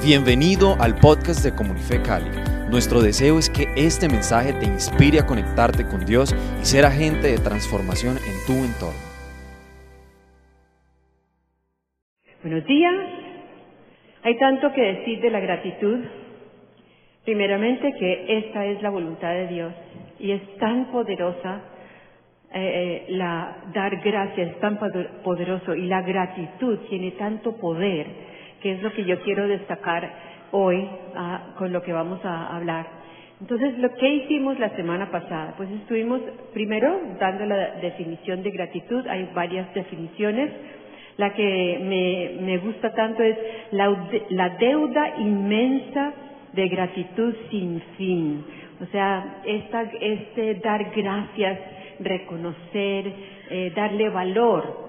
Bienvenido al podcast de Comunife Cali. Nuestro deseo es que este mensaje te inspire a conectarte con Dios y ser agente de transformación en tu entorno. Buenos días. Hay tanto que decir de la gratitud. Primeramente que esta es la voluntad de Dios y es tan poderosa eh, eh, la dar gracias, es tan poderoso y la gratitud tiene tanto poder que es lo que yo quiero destacar hoy ah, con lo que vamos a hablar. Entonces, lo que hicimos la semana pasada, pues estuvimos primero dando la definición de gratitud, hay varias definiciones. La que me, me gusta tanto es la, la deuda inmensa de gratitud sin fin. O sea, esta, este dar gracias, reconocer, eh, darle valor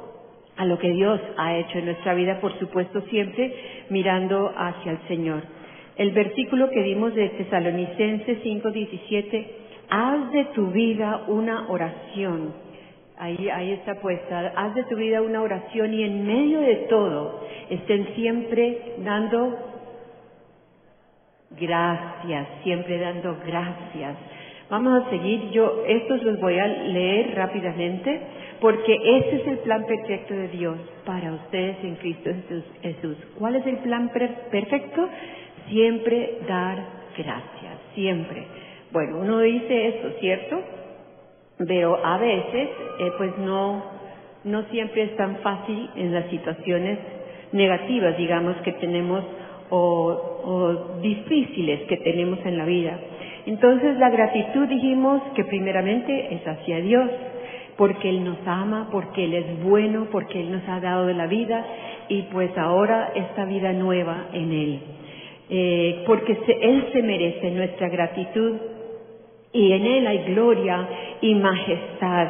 a lo que Dios ha hecho en nuestra vida, por supuesto, siempre mirando hacia el Señor. El versículo que dimos de Tesalonicenses 5:17, haz de tu vida una oración. Ahí, ahí está puesta, haz de tu vida una oración y en medio de todo estén siempre dando gracias, siempre dando gracias. Vamos a seguir, yo estos los voy a leer rápidamente porque ese es el plan perfecto de Dios para ustedes en Cristo Jesús. ¿Cuál es el plan perfecto? Siempre dar gracias, siempre. Bueno, uno dice esto, ¿cierto? Pero a veces, eh, pues no, no siempre es tan fácil en las situaciones negativas, digamos, que tenemos o difíciles que tenemos en la vida. Entonces la gratitud dijimos que primeramente es hacia Dios, porque Él nos ama, porque Él es bueno, porque Él nos ha dado la vida y pues ahora esta vida nueva en Él. Eh, porque Él se merece nuestra gratitud y en Él hay gloria y majestad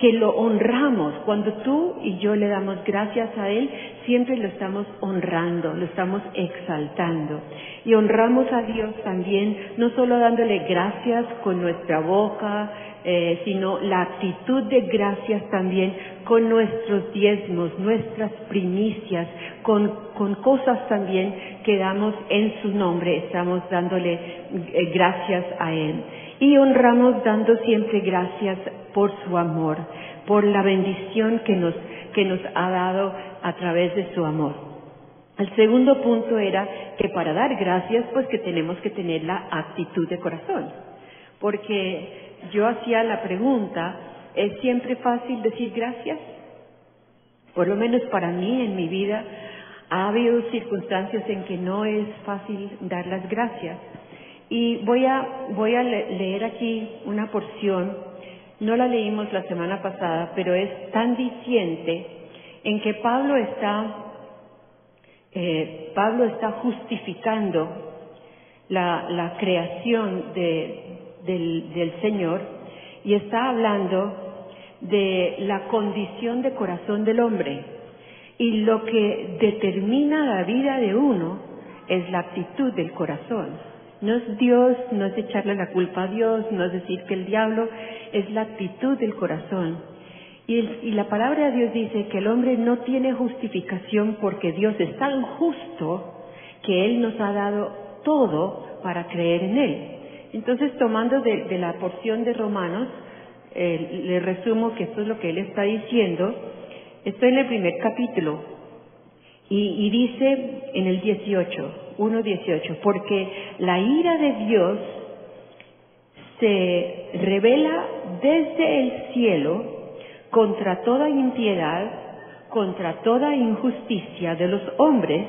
que lo honramos. Cuando tú y yo le damos gracias a Él, siempre lo estamos honrando, lo estamos exaltando. Y honramos a Dios también, no solo dándole gracias con nuestra boca, eh, sino la actitud de gracias también con nuestros diezmos, nuestras primicias, con, con cosas también que damos en su nombre, estamos dándole eh, gracias a Él. Y honramos dando siempre gracias por su amor, por la bendición que nos, que nos ha dado a través de su amor. El segundo punto era que para dar gracias, pues que tenemos que tener la actitud de corazón. Porque yo hacía la pregunta, ¿es siempre fácil decir gracias? Por lo menos para mí en mi vida ha habido circunstancias en que no es fácil dar las gracias. Y voy a, voy a leer aquí una porción, no la leímos la semana pasada, pero es tan diciente en que Pablo está, eh, Pablo está justificando la, la creación de, del, del Señor y está hablando de la condición de corazón del hombre. Y lo que determina la vida de uno es la actitud del corazón. No es Dios, no es echarle la culpa a Dios, no es decir que el diablo, es la actitud del corazón. Y, la palabra de Dios dice que el hombre no tiene justificación porque Dios es tan justo que Él nos ha dado todo para creer en Él. Entonces, tomando de, la porción de Romanos, eh, le resumo que esto es lo que él está diciendo. Estoy en el primer capítulo y, dice en el 18, 1.18, porque la ira de Dios se revela desde el cielo contra toda impiedad, contra toda injusticia de los hombres,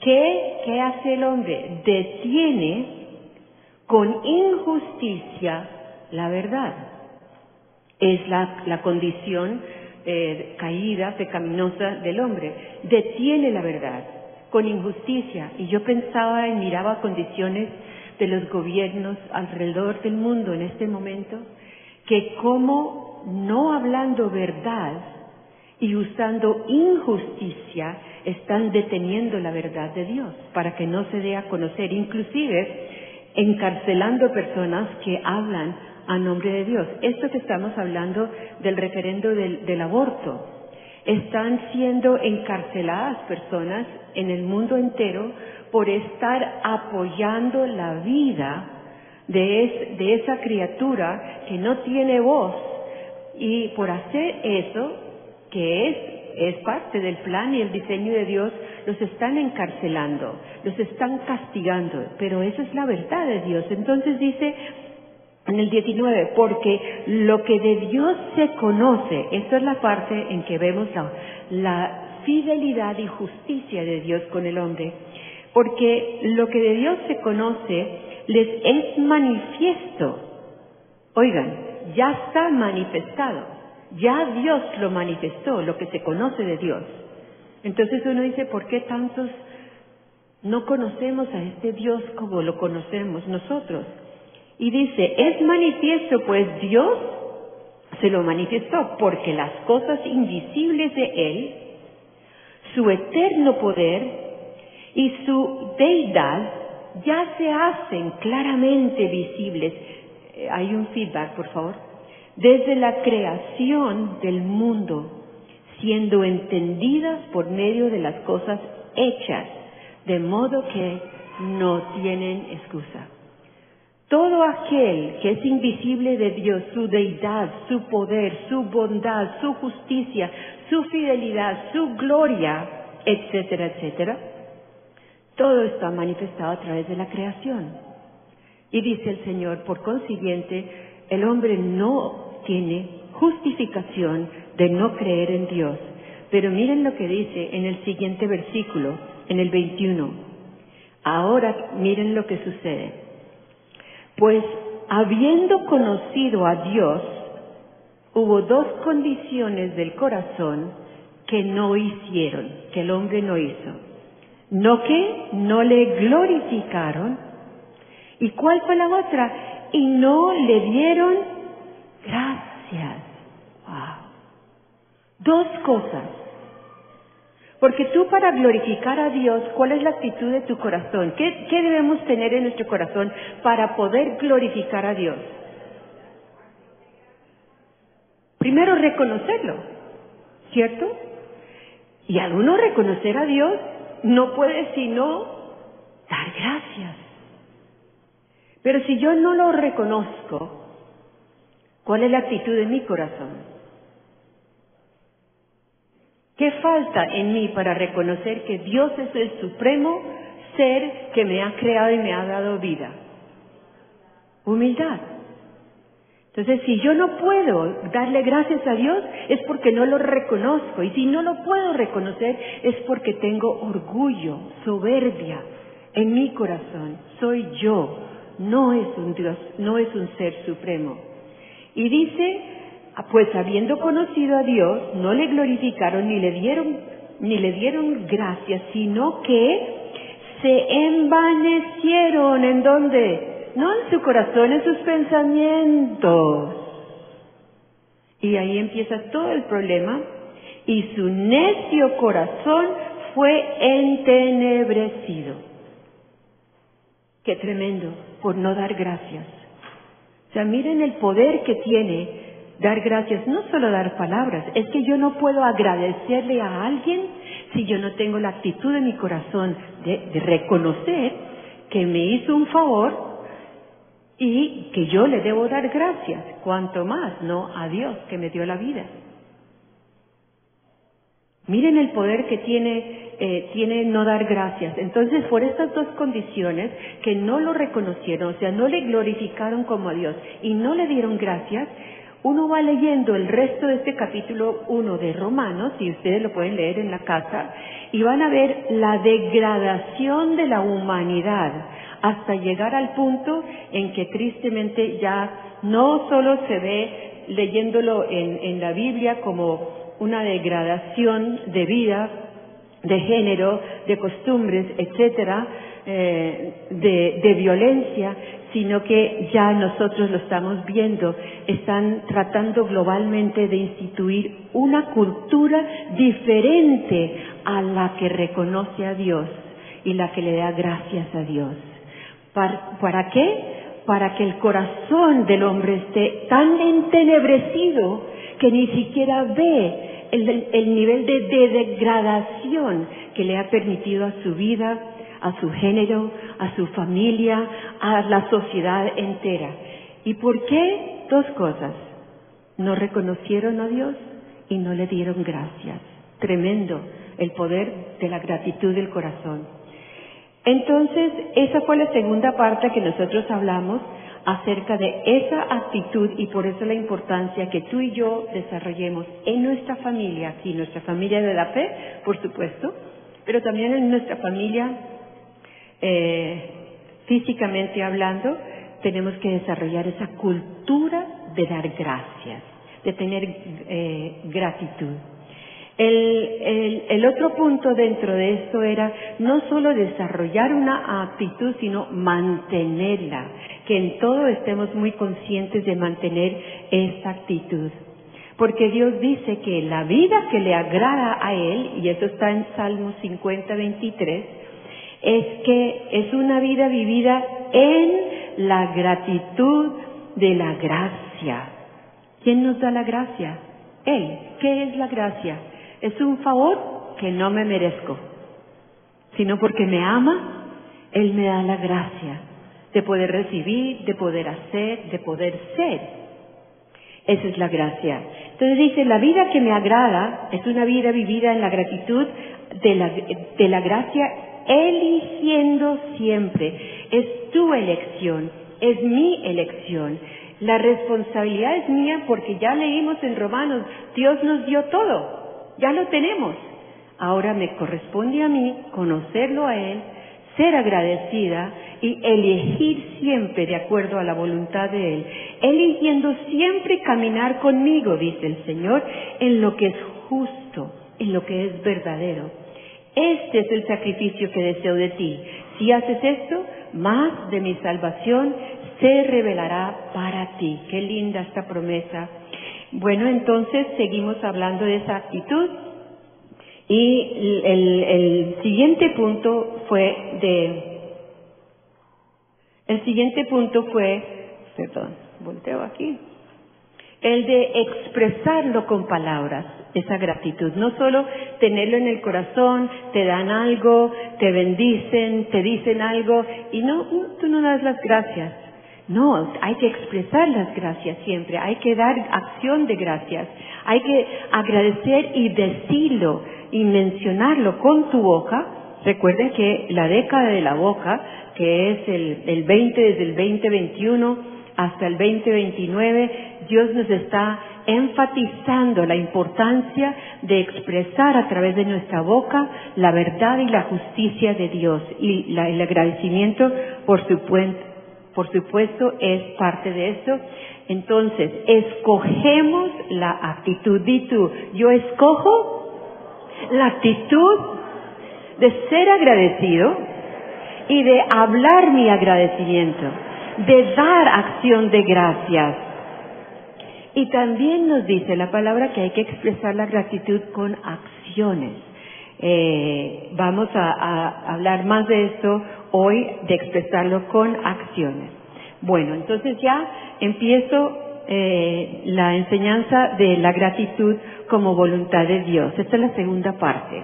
que, ¿qué hace el hombre? Detiene con injusticia la verdad. Es la, condición eh, caída, pecaminosa del hombre. Detiene la verdad con injusticia. Y yo pensaba y miraba condiciones de los gobiernos alrededor del mundo en este momento, que como no hablando verdad y usando injusticia, están deteniendo la verdad de Dios para que no se dé a conocer. Inclusive encarcelando personas que hablan a nombre de Dios. Esto que estamos hablando del referendo del, aborto. Están siendo encarceladas personas en el mundo entero por estar apoyando la vida de, de esa criatura que no tiene voz. Y por hacer eso, que es, es parte del plan y el diseño de Dios, los están encarcelando, los están castigando, pero esa es la verdad de Dios. Entonces dice en el 19, porque lo que de Dios se conoce, esta es la parte en que vemos la, la fidelidad y justicia de Dios con el hombre, porque lo que de Dios se conoce les es manifiesto. Oigan, ya está manifestado, ya Dios lo manifestó, lo que se conoce de Dios. Entonces uno dice, ¿por qué tantos no conocemos a este Dios como lo conocemos nosotros? Y dice, es manifiesto, pues Dios se lo manifestó, porque las cosas invisibles de Él, su eterno poder y su deidad ya se hacen claramente visibles. Eh, hay un feedback, por favor. Desde la creación del mundo siendo entendidas por medio de las cosas hechas, de modo que no tienen excusa. Todo aquel que es invisible de Dios, su deidad, su poder, su bondad, su justicia, su fidelidad, su gloria, etcétera, etcétera, todo está manifestado a través de la creación. Y dice el Señor, por consiguiente, el hombre no tiene justificación de no creer en Dios. Pero miren lo que dice en el siguiente versículo, en el 21. Ahora miren lo que sucede. Pues habiendo conocido a Dios, hubo dos condiciones del corazón que no hicieron, que el hombre no hizo. No que no le glorificaron. ¿Y cuál fue la otra? Y no le dieron gracias. Dos cosas. Porque tú para glorificar a Dios, ¿cuál es la actitud de tu corazón? ¿Qué, ¿Qué, debemos tener en nuestro corazón para poder glorificar a Dios? Primero reconocerlo, ¿cierto? Y al uno reconocer a Dios, no puede sino dar gracias. Pero si yo no lo reconozco, ¿cuál es la actitud de mi corazón? ¿Qué falta en mí para reconocer que Dios es el supremo ser que me ha creado y me ha dado vida? Humildad. Entonces, si yo no puedo darle gracias a Dios, es porque no lo reconozco. Y si no lo puedo reconocer, es porque tengo orgullo, soberbia en mi corazón. Soy yo, no es un Dios, no es un ser supremo. Y dice pues habiendo conocido a Dios, no le glorificaron ni le dieron, ni le dieron gracias, sino que se envanecieron en donde, no en su corazón, en sus pensamientos. Y ahí empieza todo el problema. Y su necio corazón fue entenebrecido. Qué tremendo, por no dar gracias. O sea, miren el poder que tiene Dar gracias, no solo dar palabras, es que yo no puedo agradecerle a alguien si yo no tengo la actitud en mi corazón de, reconocer que me hizo un favor y que yo le debo dar gracias, cuanto más, no a Dios que me dio la vida. Miren el poder que tiene, eh, tiene no dar gracias. Entonces, por estas dos condiciones que no lo reconocieron, o sea, no le glorificaron como a Dios y no le dieron gracias, uno va leyendo el resto de este capítulo 1 de Romanos, y ustedes lo pueden leer en la casa, y van a ver la degradación de la humanidad hasta llegar al punto en que tristemente ya no solo se ve leyéndolo en, en la Biblia como una degradación de vida, de género, de costumbres, etcétera, eh, de, de violencia, sino que ya nosotros lo estamos viendo, están tratando globalmente de instituir una cultura diferente a la que reconoce a Dios y la que le da gracias a Dios. ¿Para, ¿Para, qué? Para que el corazón del hombre esté tan entenebrecido que ni siquiera ve el, el nivel de degradación que le ha permitido a su vida, a su género, a su familia, a la sociedad entera. ¿Y por qué? Dos cosas. No reconocieron a Dios y no le dieron gracias. Tremendo el poder de la gratitud del corazón. Entonces, esa fue la segunda parte que nosotros hablamos acerca de esa actitud y por eso la importancia que tú y yo desarrollemos en nuestra familia, aquí, nuestra familia de la fe, por supuesto, pero también en nuestra familia eh, físicamente hablando, tenemos que desarrollar esa cultura de dar gracias, de tener eh, gratitud. El, el, otro punto dentro de esto era no solo desarrollar una actitud, sino mantenerla, que en todo estemos muy conscientes de mantener esa actitud. Porque Dios dice que la vida que le agrada a Él, y eso está en Salmo 50, 23, es que es una vida vivida en la gratitud de la gracia. ¿Quién nos da la gracia? Él. ¿Qué es la gracia? Es un favor que no me merezco, sino porque me ama, Él me da la gracia de poder recibir, de poder hacer, de poder ser. Esa es la gracia. Entonces dice, la vida que me agrada es una vida vivida en la gratitud de la, de la gracia, eligiendo siempre. Es tu elección, es mi elección. La responsabilidad es mía porque ya leímos en Romanos, Dios nos dio todo ya lo tenemos. Ahora me corresponde a mí conocerlo a Él, ser agradecida y elegir siempre de acuerdo a la voluntad de Él, eligiendo siempre caminar conmigo, dice el Señor, en lo que es justo, en lo que es verdadero. Este es el sacrificio que deseo de ti. Si haces esto, más de mi salvación se revelará para ti. Qué linda esta promesa bueno, entonces seguimos hablando de esa actitud y el, siguiente punto fue de, el siguiente punto fue, perdón, volteo aquí, el de expresarlo con palabras, esa gratitud. No solo tenerlo en el corazón, te dan algo, te bendicen, te dicen algo y no, tú no das las gracias. No, hay que expresar las gracias siempre, hay que dar acción de gracias, hay que agradecer y decirlo y mencionarlo con tu boca. Recuerden que la década de la boca, que es el, el 20 desde el 2021 hasta el 2029, Dios nos está enfatizando la importancia de expresar a través de nuestra boca la verdad y la justicia de Dios y el agradecimiento por su, supuesto, es parte de eso. Entonces, escogemos la actitud. Di tú, yo escojo la actitud de ser agradecido y de hablar mi agradecimiento, de dar acción de gracias. Y también nos dice la palabra que hay que expresar la gratitud con acciones. Eh, vamos a hablar más de esto hoy de expresarlo con acciones. Bueno, entonces ya empiezo eh, la enseñanza de la gratitud como voluntad de Dios. Esta es la segunda parte.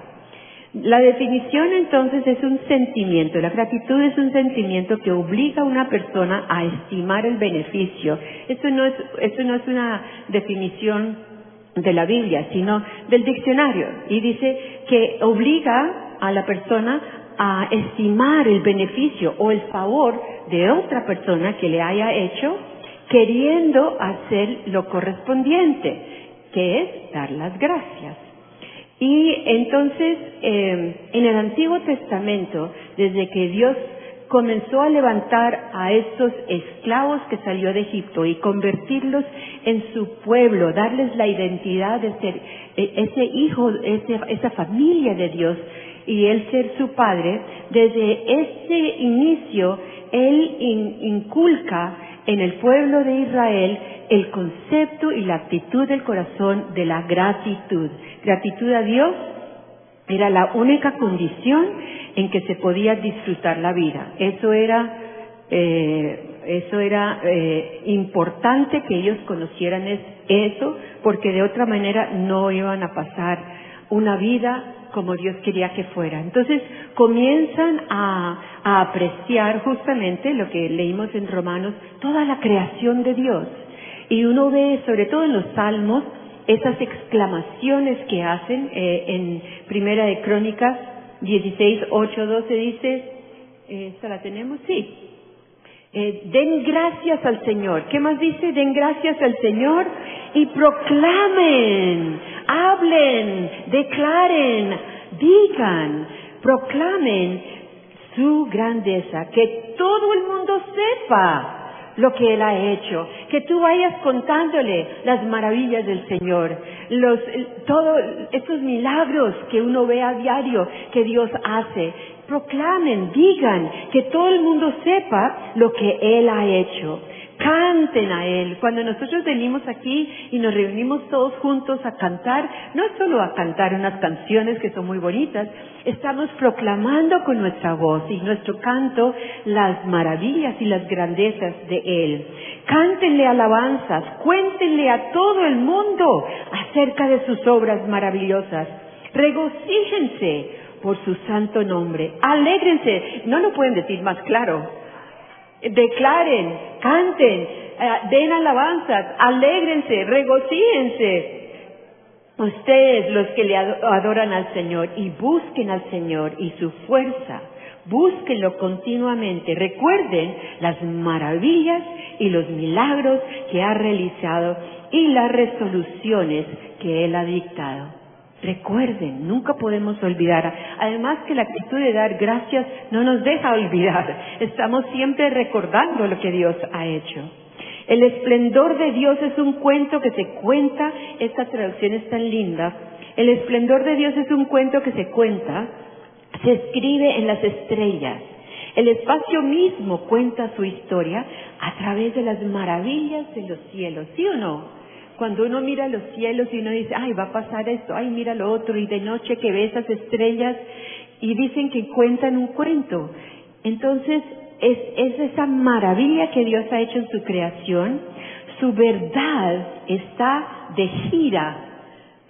La definición entonces es un sentimiento. La gratitud es un sentimiento que obliga a una persona a estimar el beneficio. Esto no es, esto no es una definición de la Biblia, sino del diccionario. Y dice que obliga a la persona a estimar el beneficio o el favor de otra persona que le haya hecho, queriendo hacer lo correspondiente, que es dar las gracias. Y entonces, eh, en el Antiguo Testamento, desde que Dios comenzó a levantar a estos esclavos que salió de Egipto y convertirlos en su pueblo, darles la identidad de ser eh, ese hijo, esa familia de Dios, y él ser su padre, desde ese inicio él inculca en el pueblo de Israel el concepto y la actitud del corazón de la gratitud. Gratitud a Dios era la única condición en que se podía disfrutar la vida. Eso era eh, Eso era eh, importante que ellos conocieran eso, porque de otra manera no iban a pasar una vida como Dios quería que fuera. Entonces comienzan a, apreciar justamente lo que leímos en Romanos, toda la creación de Dios. Y uno ve, sobre todo en los salmos, esas exclamaciones que hacen eh, en Primera de Crónicas 16, 8, 12 dice, ¿esta la tenemos? Sí. Eh, den gracias al Señor. ¿Qué más dice? Den gracias al Señor y proclamen, hablen, declaren, digan, proclamen su grandeza, que todo el mundo sepa lo que Él ha hecho, que tú vayas contándole las maravillas del Señor, los, todos estos milagros que uno ve a diario que Dios hace. Proclamen, digan, que todo el mundo sepa lo que Él ha hecho canten a Él. Cuando nosotros venimos aquí y nos reunimos todos juntos a cantar, no solo a cantar unas canciones que son muy bonitas, estamos proclamando con nuestra voz y nuestro canto las maravillas y las grandezas de Él. Cántenle alabanzas, cuéntenle a todo el mundo acerca de sus obras maravillosas. Regocíjense por su santo nombre. Alégrense. No lo pueden decir más claro declaren, canten, eh, den alabanzas, alégrense, regocíense. Ustedes los que le adoran al Señor y busquen al Señor y su fuerza, búsquenlo continuamente. Recuerden las maravillas y los milagros que ha realizado y las resoluciones que Él ha dictado. Recuerden, nunca podemos olvidar. Además que la actitud de dar gracias no nos deja olvidar. Estamos siempre recordando lo que Dios ha hecho. El esplendor de Dios es un cuento que se cuenta, esta traducción es tan linda. El esplendor de Dios es un cuento que se cuenta, se escribe en las estrellas. El espacio mismo cuenta su historia a través de las maravillas de los cielos, ¿sí o no? Cuando uno mira los cielos y uno dice, ay, va a pasar esto, ay, mira lo otro, y de noche que ve esas estrellas y dicen que cuentan un cuento. Entonces, es, es esa maravilla que Dios ha hecho en su creación. Su verdad está de gira.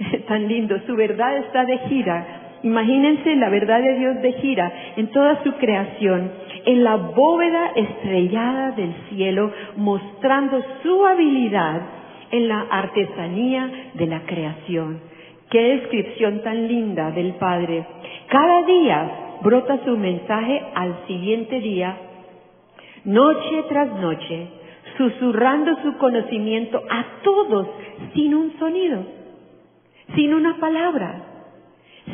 Tan lindo, su verdad está de gira. Imagínense la verdad de Dios de gira en toda su creación, en la bóveda estrellada del cielo, mostrando su habilidad en la artesanía de la creación. Qué descripción tan linda del Padre. Cada día brota su mensaje al siguiente día, noche tras noche, susurrando su conocimiento a todos sin un sonido, sin una palabra,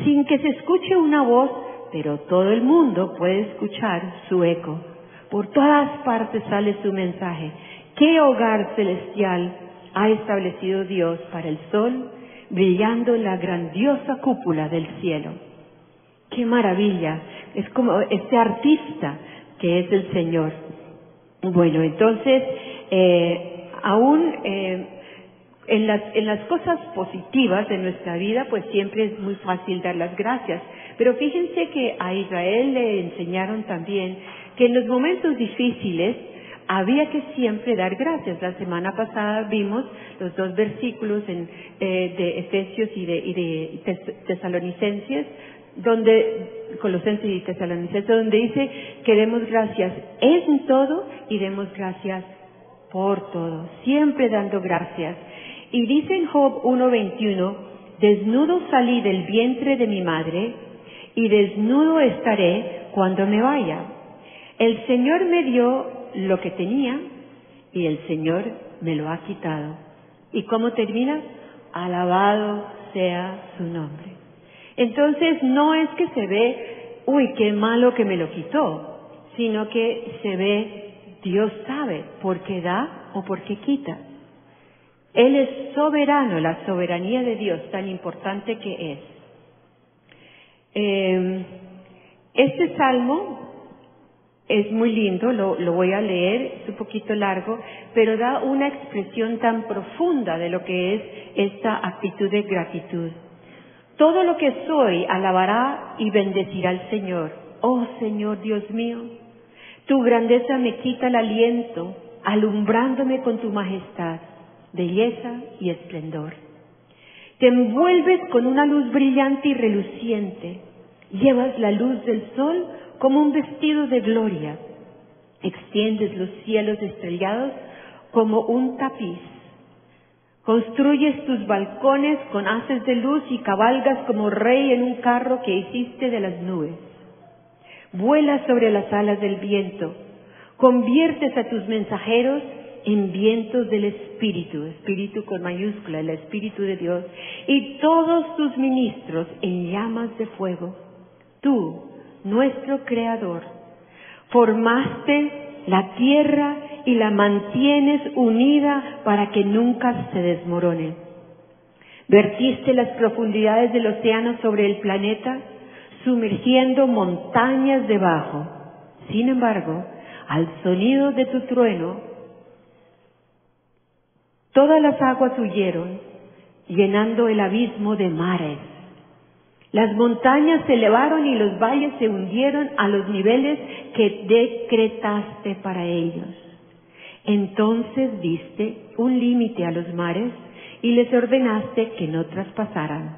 sin que se escuche una voz, pero todo el mundo puede escuchar su eco. Por todas partes sale su mensaje. ¿Qué hogar celestial ha establecido Dios para el sol, brillando en la grandiosa cúpula del cielo. ¡Qué maravilla! Es como este artista que es el Señor. Bueno, entonces, eh, aún eh, en, las, en las cosas positivas de nuestra vida, pues siempre es muy fácil dar las gracias. Pero fíjense que a Israel le enseñaron también que en los momentos difíciles, había que siempre dar gracias. La semana pasada vimos los dos versículos en, eh, de Efesios y de, Tesalonicenses, donde, Colosenses y Tesalonicenses, donde dice que demos gracias en todo y demos gracias por todo, siempre dando gracias. Y dice en Job 1.21, desnudo salí del vientre de mi madre y desnudo estaré cuando me vaya. El Señor me dio lo que tenía y el Señor me lo ha quitado. ¿Y cómo termina? Alabado sea su nombre. Entonces no es que se ve, uy, qué malo que me lo quitó, sino que se ve, Dios sabe por qué da o por qué quita. Él es soberano, la soberanía de Dios tan importante que es. Eh, este salmo es muy lindo, lo, lo, voy a leer, es un poquito largo, pero da una expresión tan profunda de lo que es esta actitud de gratitud. Todo lo que soy alabará y bendecirá al Señor. Oh Señor Dios mío, Tu grandeza me quita el aliento, alumbrándome con tu majestad, belleza y esplendor. Te envuelves con una luz brillante y reluciente. Llevas la luz del sol como un vestido de gloria. Extiendes los cielos estrellados como un tapiz. Construyes tus balcones con haces de luz y cabalgas como rey en un carro que hiciste de las nubes. Vuelas sobre las alas del viento. Conviertes a tus mensajeros en vientos del Espíritu, Espíritu con mayúscula, el Espíritu de Dios, y todos tus ministros en llamas de fuego. Tú, nuestro Creador, formaste la tierra y la mantienes unida para que nunca se desmorone. Vertiste las profundidades del océano sobre el planeta, sumergiendo montañas debajo. Sin embargo, al sonido de tu trueno, Todas las aguas huyeron, llenando el abismo de mares. Las montañas se elevaron y los valles se hundieron a los niveles que decretaste para ellos. Entonces diste un límite a los mares y les ordenaste que no traspasaran.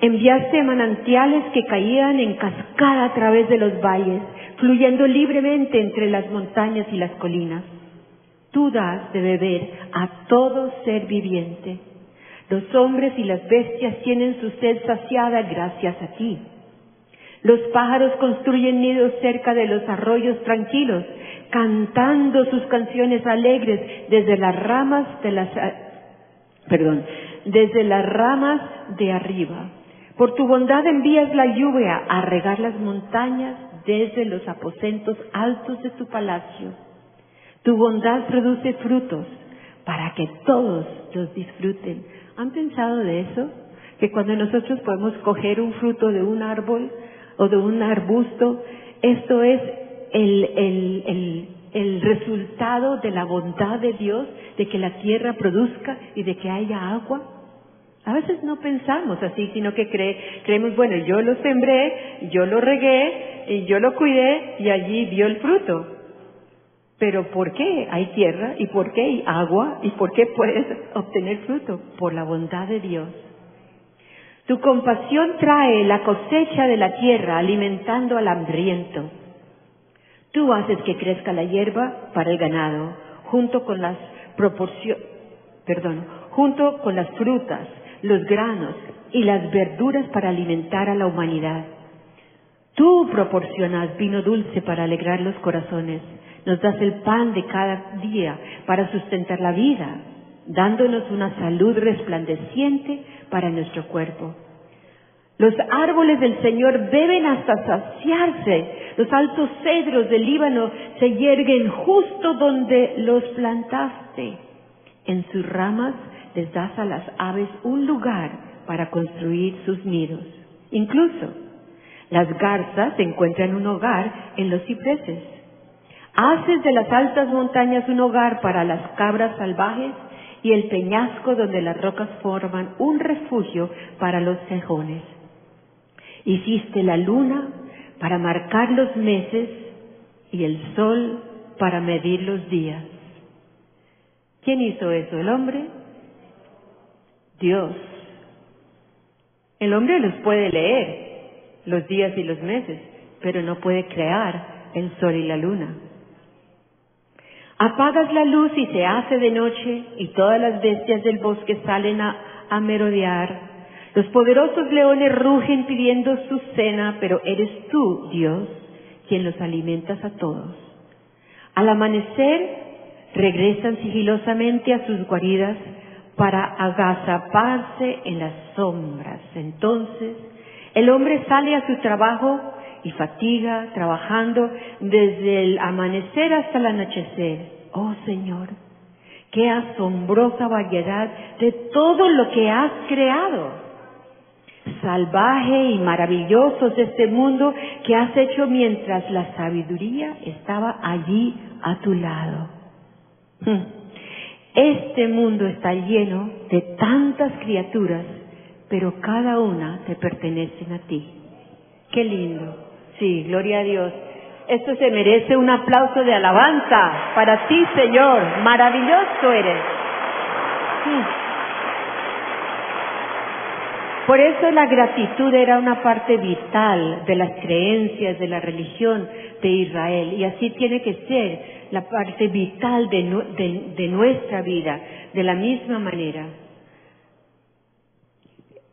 Enviaste manantiales que caían en cascada a través de los valles, fluyendo libremente entre las montañas y las colinas. Tú das de beber a todo ser viviente. Los hombres y las bestias tienen su sed saciada gracias a ti. Los pájaros construyen nidos cerca de los arroyos tranquilos, cantando sus canciones alegres desde las ramas de las, perdón, desde las ramas de arriba. Por tu bondad envías la lluvia a regar las montañas desde los aposentos altos de tu palacio. Tu bondad produce frutos para que todos los disfruten. ¿Han pensado de eso? Que cuando nosotros podemos coger un fruto de un árbol o de un arbusto, esto es el, el resultado de la bondad de Dios, de que la tierra produzca y de que haya agua. A veces no pensamos así, sino que creemos, bueno, yo lo sembré, yo lo regué, y yo lo cuidé y allí dio el fruto. Pero ¿por qué hay tierra y por qué hay agua y por qué puedes obtener fruto? Por la bondad de Dios. Tu compasión trae la cosecha de la tierra alimentando al hambriento. Tú haces que crezca la hierba para el ganado, junto con las perdón, junto con las frutas, los granos y las verduras para alimentar a la humanidad. Tú proporcionas vino dulce para alegrar los corazones nos das el pan de cada día para sustentar la vida, dándonos una salud resplandeciente para nuestro cuerpo. Los árboles del Señor beben hasta saciarse. Los altos cedros del Líbano se yerguen justo donde los plantaste. En sus ramas les das a las aves un lugar para construir sus nidos. Incluso las garzas encuentran un hogar en los cipreses. Haces de las altas montañas un hogar para las cabras salvajes y el peñasco donde las rocas forman un refugio para los cejones. Hiciste la luna para marcar los meses y el sol para medir los días. ¿Quién hizo eso? ¿El hombre? Dios. El hombre los puede leer, los días y los meses, pero no puede crear el sol y la luna. Apagas la luz y se hace de noche y todas las bestias del bosque salen a, merodear. Los poderosos leones rugen pidiendo su cena, pero eres tú, Dios, quien los alimentas a todos. Al amanecer regresan sigilosamente a sus guaridas para agazaparse en las sombras. Entonces el hombre sale a su trabajo y fatiga trabajando desde el amanecer hasta el anochecer. Oh Señor, qué asombrosa variedad de todo lo que has creado. Salvaje y maravilloso es este mundo que has hecho mientras la sabiduría estaba allí a tu lado. Hmm. Este mundo está lleno de tantas criaturas, pero cada una te pertenece a ti. Qué lindo. Sí, gloria a Dios. Esto se merece un aplauso de alabanza para ti, Señor. Maravilloso eres. Por eso la gratitud era una parte vital de las creencias de la religión de Israel y así tiene que ser la parte vital de, nuestra vida, de la misma manera.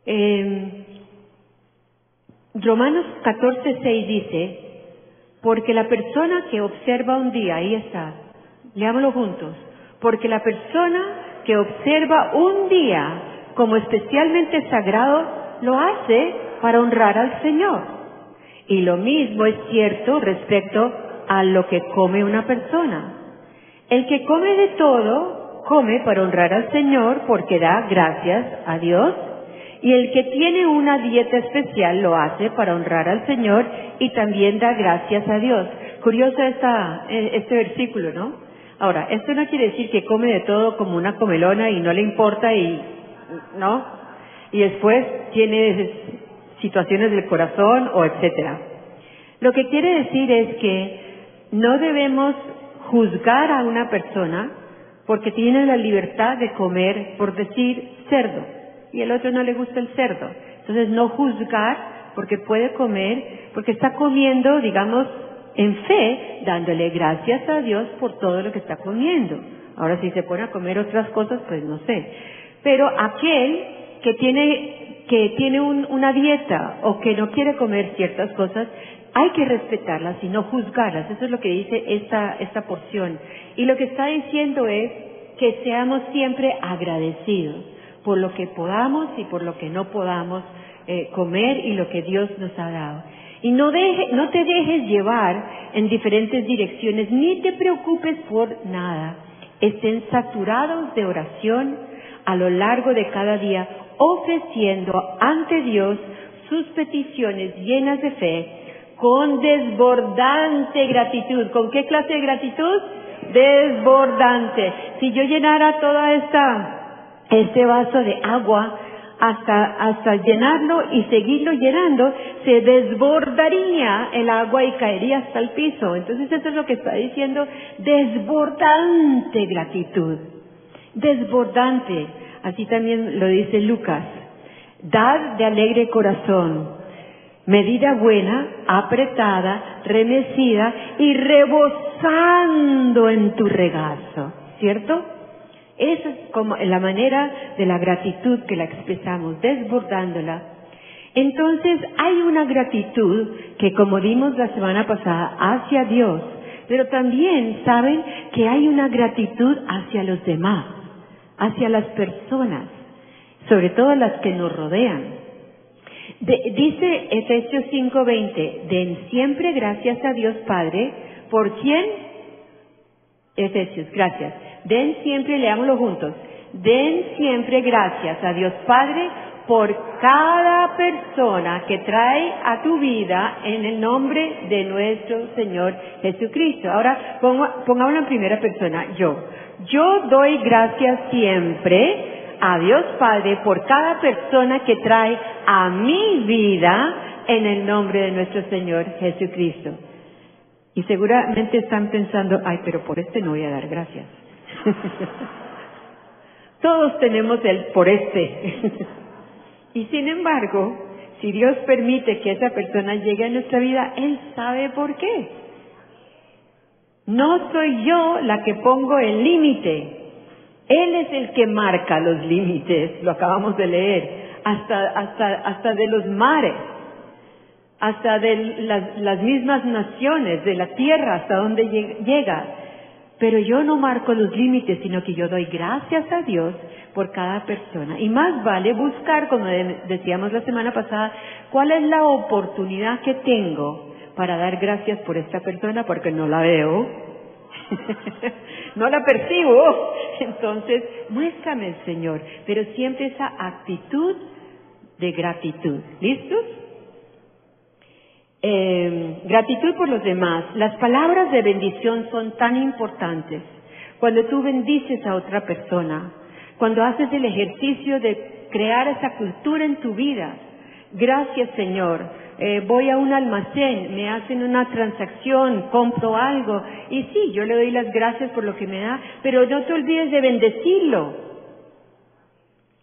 Eh, Romanos 14:6 dice, porque la persona que observa un día, ahí está, leámoslo juntos, porque la persona que observa un día como especialmente sagrado, lo hace para honrar al Señor. Y lo mismo es cierto respecto a lo que come una persona. El que come de todo, come para honrar al Señor porque da gracias a Dios. Y el que tiene una dieta especial lo hace para honrar al Señor y también da gracias a Dios. Curioso esta, eh, este versículo, ¿no? Ahora, esto no quiere decir que come de todo como una comelona y no le importa y, ¿no? Y después tiene situaciones del corazón o etcétera. Lo que quiere decir es que no debemos juzgar a una persona porque tiene la libertad de comer, por decir, cerdo, y el otro no le gusta el cerdo. Entonces, no juzgar porque puede comer, porque está comiendo, digamos, en fe, dándole gracias a Dios por todo lo que está comiendo. Ahora, si se pone a comer otras cosas, pues no sé. Pero aquel que tiene, que tiene una dieta o que no quiere comer ciertas cosas, hay que respetarlas y no juzgarlas. Eso es lo que dice esta, esta porción. Y lo que está diciendo es que seamos siempre agradecidos por lo que podamos y por lo que no podamos eh, comer y lo que Dios nos ha dado. Y no, te dejes llevar en diferentes direcciones, ni te preocupes por nada. Estén saturados de oración a lo largo de cada día, ofreciendo ante Dios sus peticiones llenas de fe, con desbordante gratitud. ¿Con qué clase de gratitud? Desbordante. Si yo llenara toda esta, este vaso de agua hasta, hasta llenarlo y seguirlo llenando, se desbordaría el agua y caería hasta el piso. Entonces eso es lo que está diciendo, desbordante gratitud. Desbordante. Así también lo dice Lucas. Dad de alegre corazón, medida buena, apretada, remecida y rebosando en tu regazo. ¿Cierto? Esa es como la manera de la gratitud que la expresamos, desbordándola. Entonces hay una gratitud que como dimos la semana pasada hacia Dios, pero también saben que hay una gratitud hacia los demás, hacia las personas, sobre todo las que nos rodean. dice Efesios 5:20, den siempre gracias a Dios Padre, por quien, Efesios, gracias, Den siempre, leámoslo juntos, den siempre gracias a Dios Padre por cada persona que trae a tu vida en el nombre de nuestro Señor Jesucristo. Ahora, pongámoslo en primera persona, yo. Yo doy gracias siempre a Dios Padre por cada persona que trae a mi vida en el nombre de nuestro Señor Jesucristo. Y seguramente están pensando, ay, pero por este no voy a dar gracias. Todos tenemos el por este. y sin embargo, si Dios permite que esa persona llegue a nuestra vida, Él sabe por qué. No soy yo la que pongo el límite. Él es el que marca los límites, lo acabamos de leer, hasta, hasta, hasta de los mares, hasta de las, las mismas naciones, de la tierra, hasta donde llega. Pero yo no marco los límites, sino que yo doy gracias a Dios por cada persona. Y más vale buscar, como decíamos la semana pasada, cuál es la oportunidad que tengo para dar gracias por esta persona, porque no la veo, no la percibo. Entonces, muéstrame Señor, pero siempre esa actitud de gratitud. ¿Listos? Eh, gratitud por los demás. Las palabras de bendición son tan importantes. Cuando tú bendices a otra persona, cuando haces el ejercicio de crear esa cultura en tu vida, gracias Señor, eh, voy a un almacén, me hacen una transacción, compro algo, y sí, yo le doy las gracias por lo que me da, pero no te olvides de bendecirlo.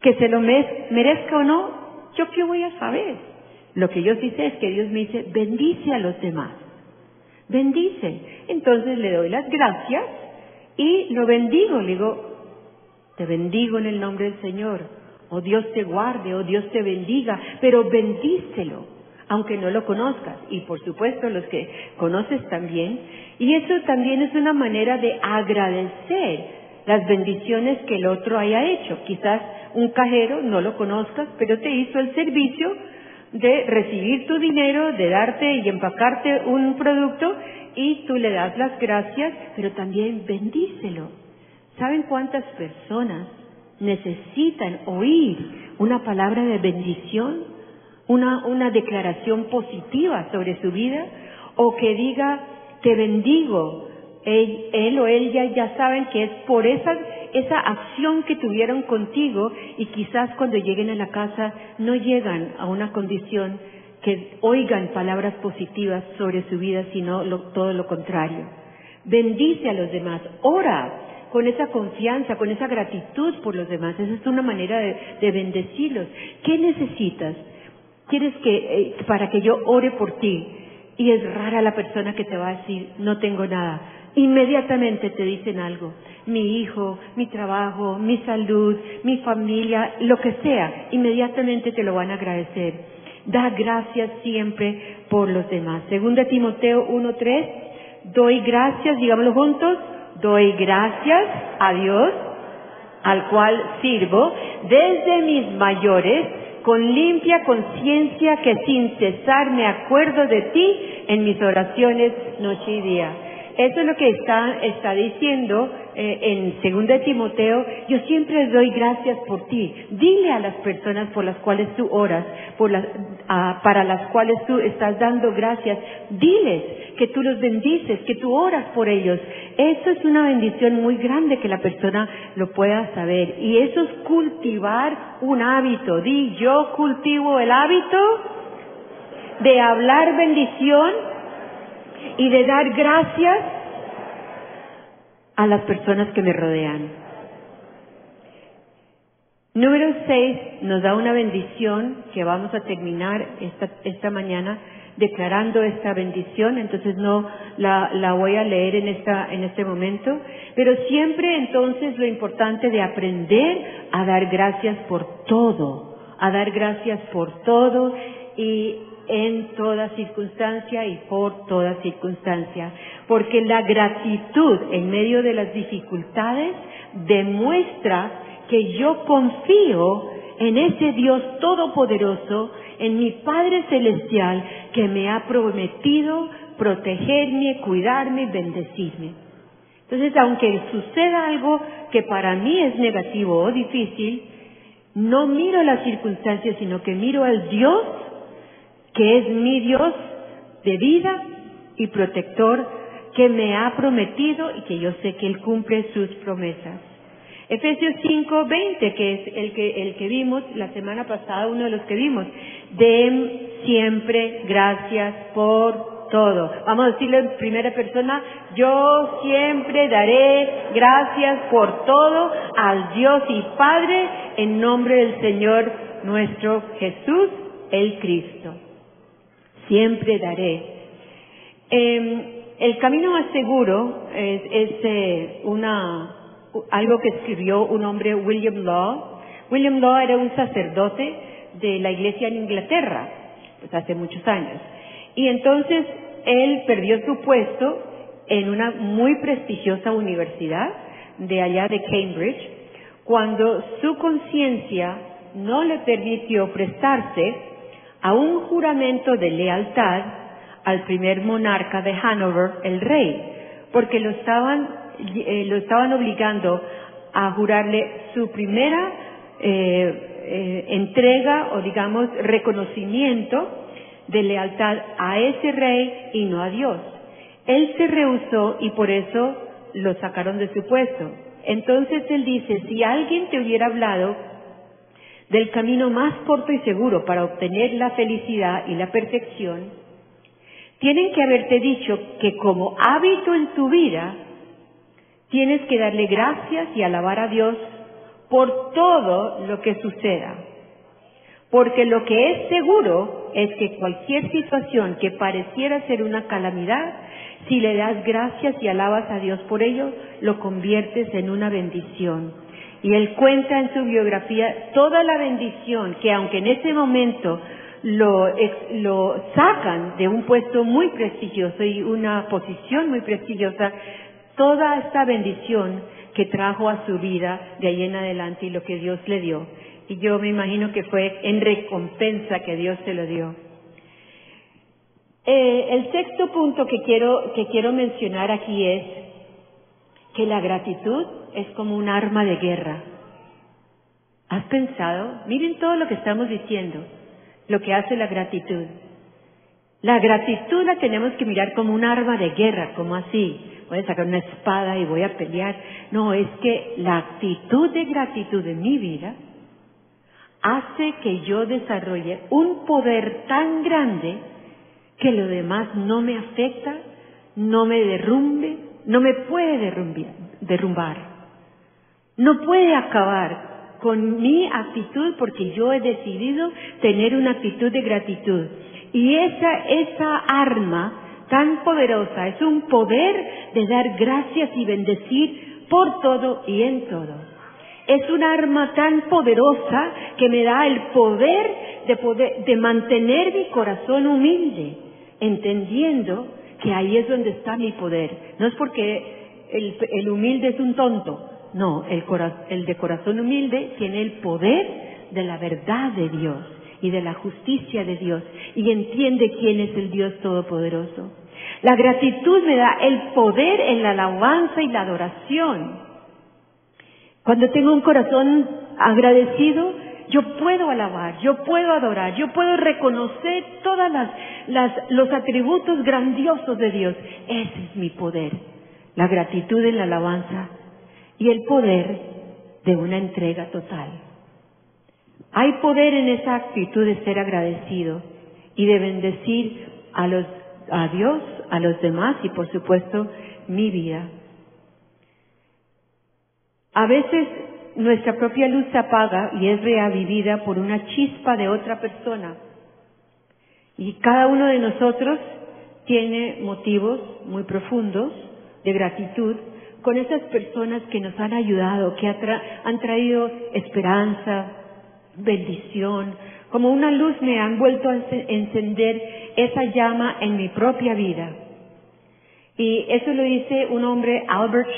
Que se lo merezca o no, yo qué voy a saber. Lo que yo sí sé es que Dios me dice, bendice a los demás. Bendice. Entonces le doy las gracias y lo bendigo. Le digo, te bendigo en el nombre del Señor. O Dios te guarde, o Dios te bendiga, pero bendícelo, aunque no lo conozcas. Y por supuesto los que conoces también. Y eso también es una manera de agradecer las bendiciones que el otro haya hecho. Quizás un cajero no lo conozcas, pero te hizo el servicio de recibir tu dinero, de darte y empacarte un producto y tú le das las gracias, pero también bendícelo ¿Saben cuántas personas necesitan oír una palabra de bendición, una, una declaración positiva sobre su vida, o que diga, te bendigo? Él, o ella ya saben que es por esa, esa acción que tuvieron contigo y quizás cuando lleguen a la casa no llegan a una condición que oigan palabras positivas sobre su vida, sino todo lo contrario. Bendice a los demás, ora con esa confianza, con esa gratitud por los demás. Esa es una manera de, bendecirlos. ¿Qué necesitas? ¿Quieres que, eh, para que yo ore por ti? Y es rara la persona que te va a decir, no tengo nada. Inmediatamente te dicen algo. Mi hijo, mi trabajo, mi salud, mi familia, lo que sea, inmediatamente te lo van a agradecer. Da gracias siempre por los demás. Segunda Timoteo 1.3, doy gracias, digámoslo juntos, Doy gracias a Dios, al cual sirvo, desde mis mayores, con limpia conciencia que sin cesar me acuerdo de ti en mis oraciones noche y día. Eso es lo que está, está diciendo eh, en 2 Timoteo. Yo siempre doy gracias por ti. Dile a las personas por las cuales tú oras, por las, para las cuales tú estás dando gracias. Diles que tú los bendices, que tú oras por ellos. Eso es una bendición muy grande que la persona lo pueda saber. Y eso es cultivar un hábito. Di, yo cultivo el hábito de hablar bendición y de dar gracias a las personas que me rodean. Número seis nos da una bendición que vamos a terminar esta, esta mañana declarando esta bendición, entonces no la, la voy a leer en, esta, en este momento, pero siempre entonces lo importante de aprender a dar gracias por todo, a dar gracias por todo y en toda circunstancia y por toda circunstancia, porque la gratitud en medio de las dificultades demuestra que yo confío en ese Dios todopoderoso, en mi Padre Celestial, que me ha prometido protegerme, cuidarme, bendecirme. Entonces, aunque suceda algo que para mí es negativo o difícil, no miro las circunstancias, sino que miro al Dios que es mi Dios de vida y protector, que me ha prometido y que yo sé que Él cumple sus promesas. Efesios 5, 20, que es el que, el que vimos la semana pasada, uno de los que vimos. Den siempre gracias por todo. Vamos a decirlo en primera persona, yo siempre daré gracias por todo al Dios y Padre en nombre del Señor nuestro Jesús, el Cristo siempre daré. Em, el camino más seguro es, eh, una, algo que escribió un hombre, William Law. William Law era un sacerdote de la iglesia en Inglaterra, pues hace muchos años. Y entonces él perdió su puesto en una muy prestigiosa universidad de allá de Cambridge, cuando su conciencia no le permitió prestarse a un juramento de lealtad al primer monarca de Hanover, el rey, porque lo estaban, eh, lo estaban obligando a jurarle su primera eh, eh, entrega o digamos reconocimiento de lealtad a ese rey y no a Dios. Él se rehusó y por eso lo sacaron de su puesto. Entonces él dice, si alguien te hubiera hablado del camino más corto y seguro para obtener la felicidad y la perfección, tienen que haberte dicho que como hábito en tu vida tienes que darle gracias y alabar a Dios por todo lo que suceda. Porque lo que es seguro es que cualquier situación que pareciera ser una calamidad, si le das gracias y alabas a Dios por ello, lo conviertes en una bendición. Y él cuenta en su biografía toda la bendición que aunque en ese momento lo, lo sacan de un puesto muy prestigioso y una posición muy prestigiosa, toda esta bendición que trajo a su vida de ahí en adelante y lo que Dios le dio. Y yo me imagino que fue en recompensa que Dios se lo dio. Eh, el sexto punto que quiero, que quiero mencionar aquí es que la gratitud es como un arma de guerra. ¿Has pensado? Miren todo lo que estamos diciendo, lo que hace la gratitud. La gratitud la tenemos que mirar como un arma de guerra, como así. Voy a sacar una espada y voy a pelear. No, es que la actitud de gratitud en mi vida hace que yo desarrolle un poder tan grande que lo demás no me afecta, no me derrumbe, no me puede derrumbar. No puede acabar con mi actitud porque yo he decidido tener una actitud de gratitud. Y esa, esa arma tan poderosa es un poder de dar gracias y bendecir por todo y en todo. Es un arma tan poderosa que me da el poder de poder, de mantener mi corazón humilde, entendiendo que ahí es donde está mi poder. No es porque el, humilde es un tonto, no, el, el de corazón humilde tiene el poder de la verdad de Dios y de la justicia de Dios y entiende quién es el Dios Todopoderoso. La gratitud me da el poder en la alabanza y la adoración. Cuando tengo un corazón agradecido, yo puedo alabar, yo puedo adorar, yo puedo reconocer todos los atributos grandiosos de Dios. Ese es mi poder. La gratitud en la alabanza y el poder de una entrega total. Hay poder en esa actitud de ser agradecido y de bendecir a, los, a Dios, a los demás y por supuesto mi vida. A veces nuestra propia luz se apaga y es reavivida por una chispa de otra persona. Y cada uno de nosotros tiene motivos muy profundos de gratitud con esas personas que nos han ayudado, que han traído esperanza, bendición, como una luz me han vuelto a encender esa llama en mi propia vida. Y eso lo dice un hombre, Albert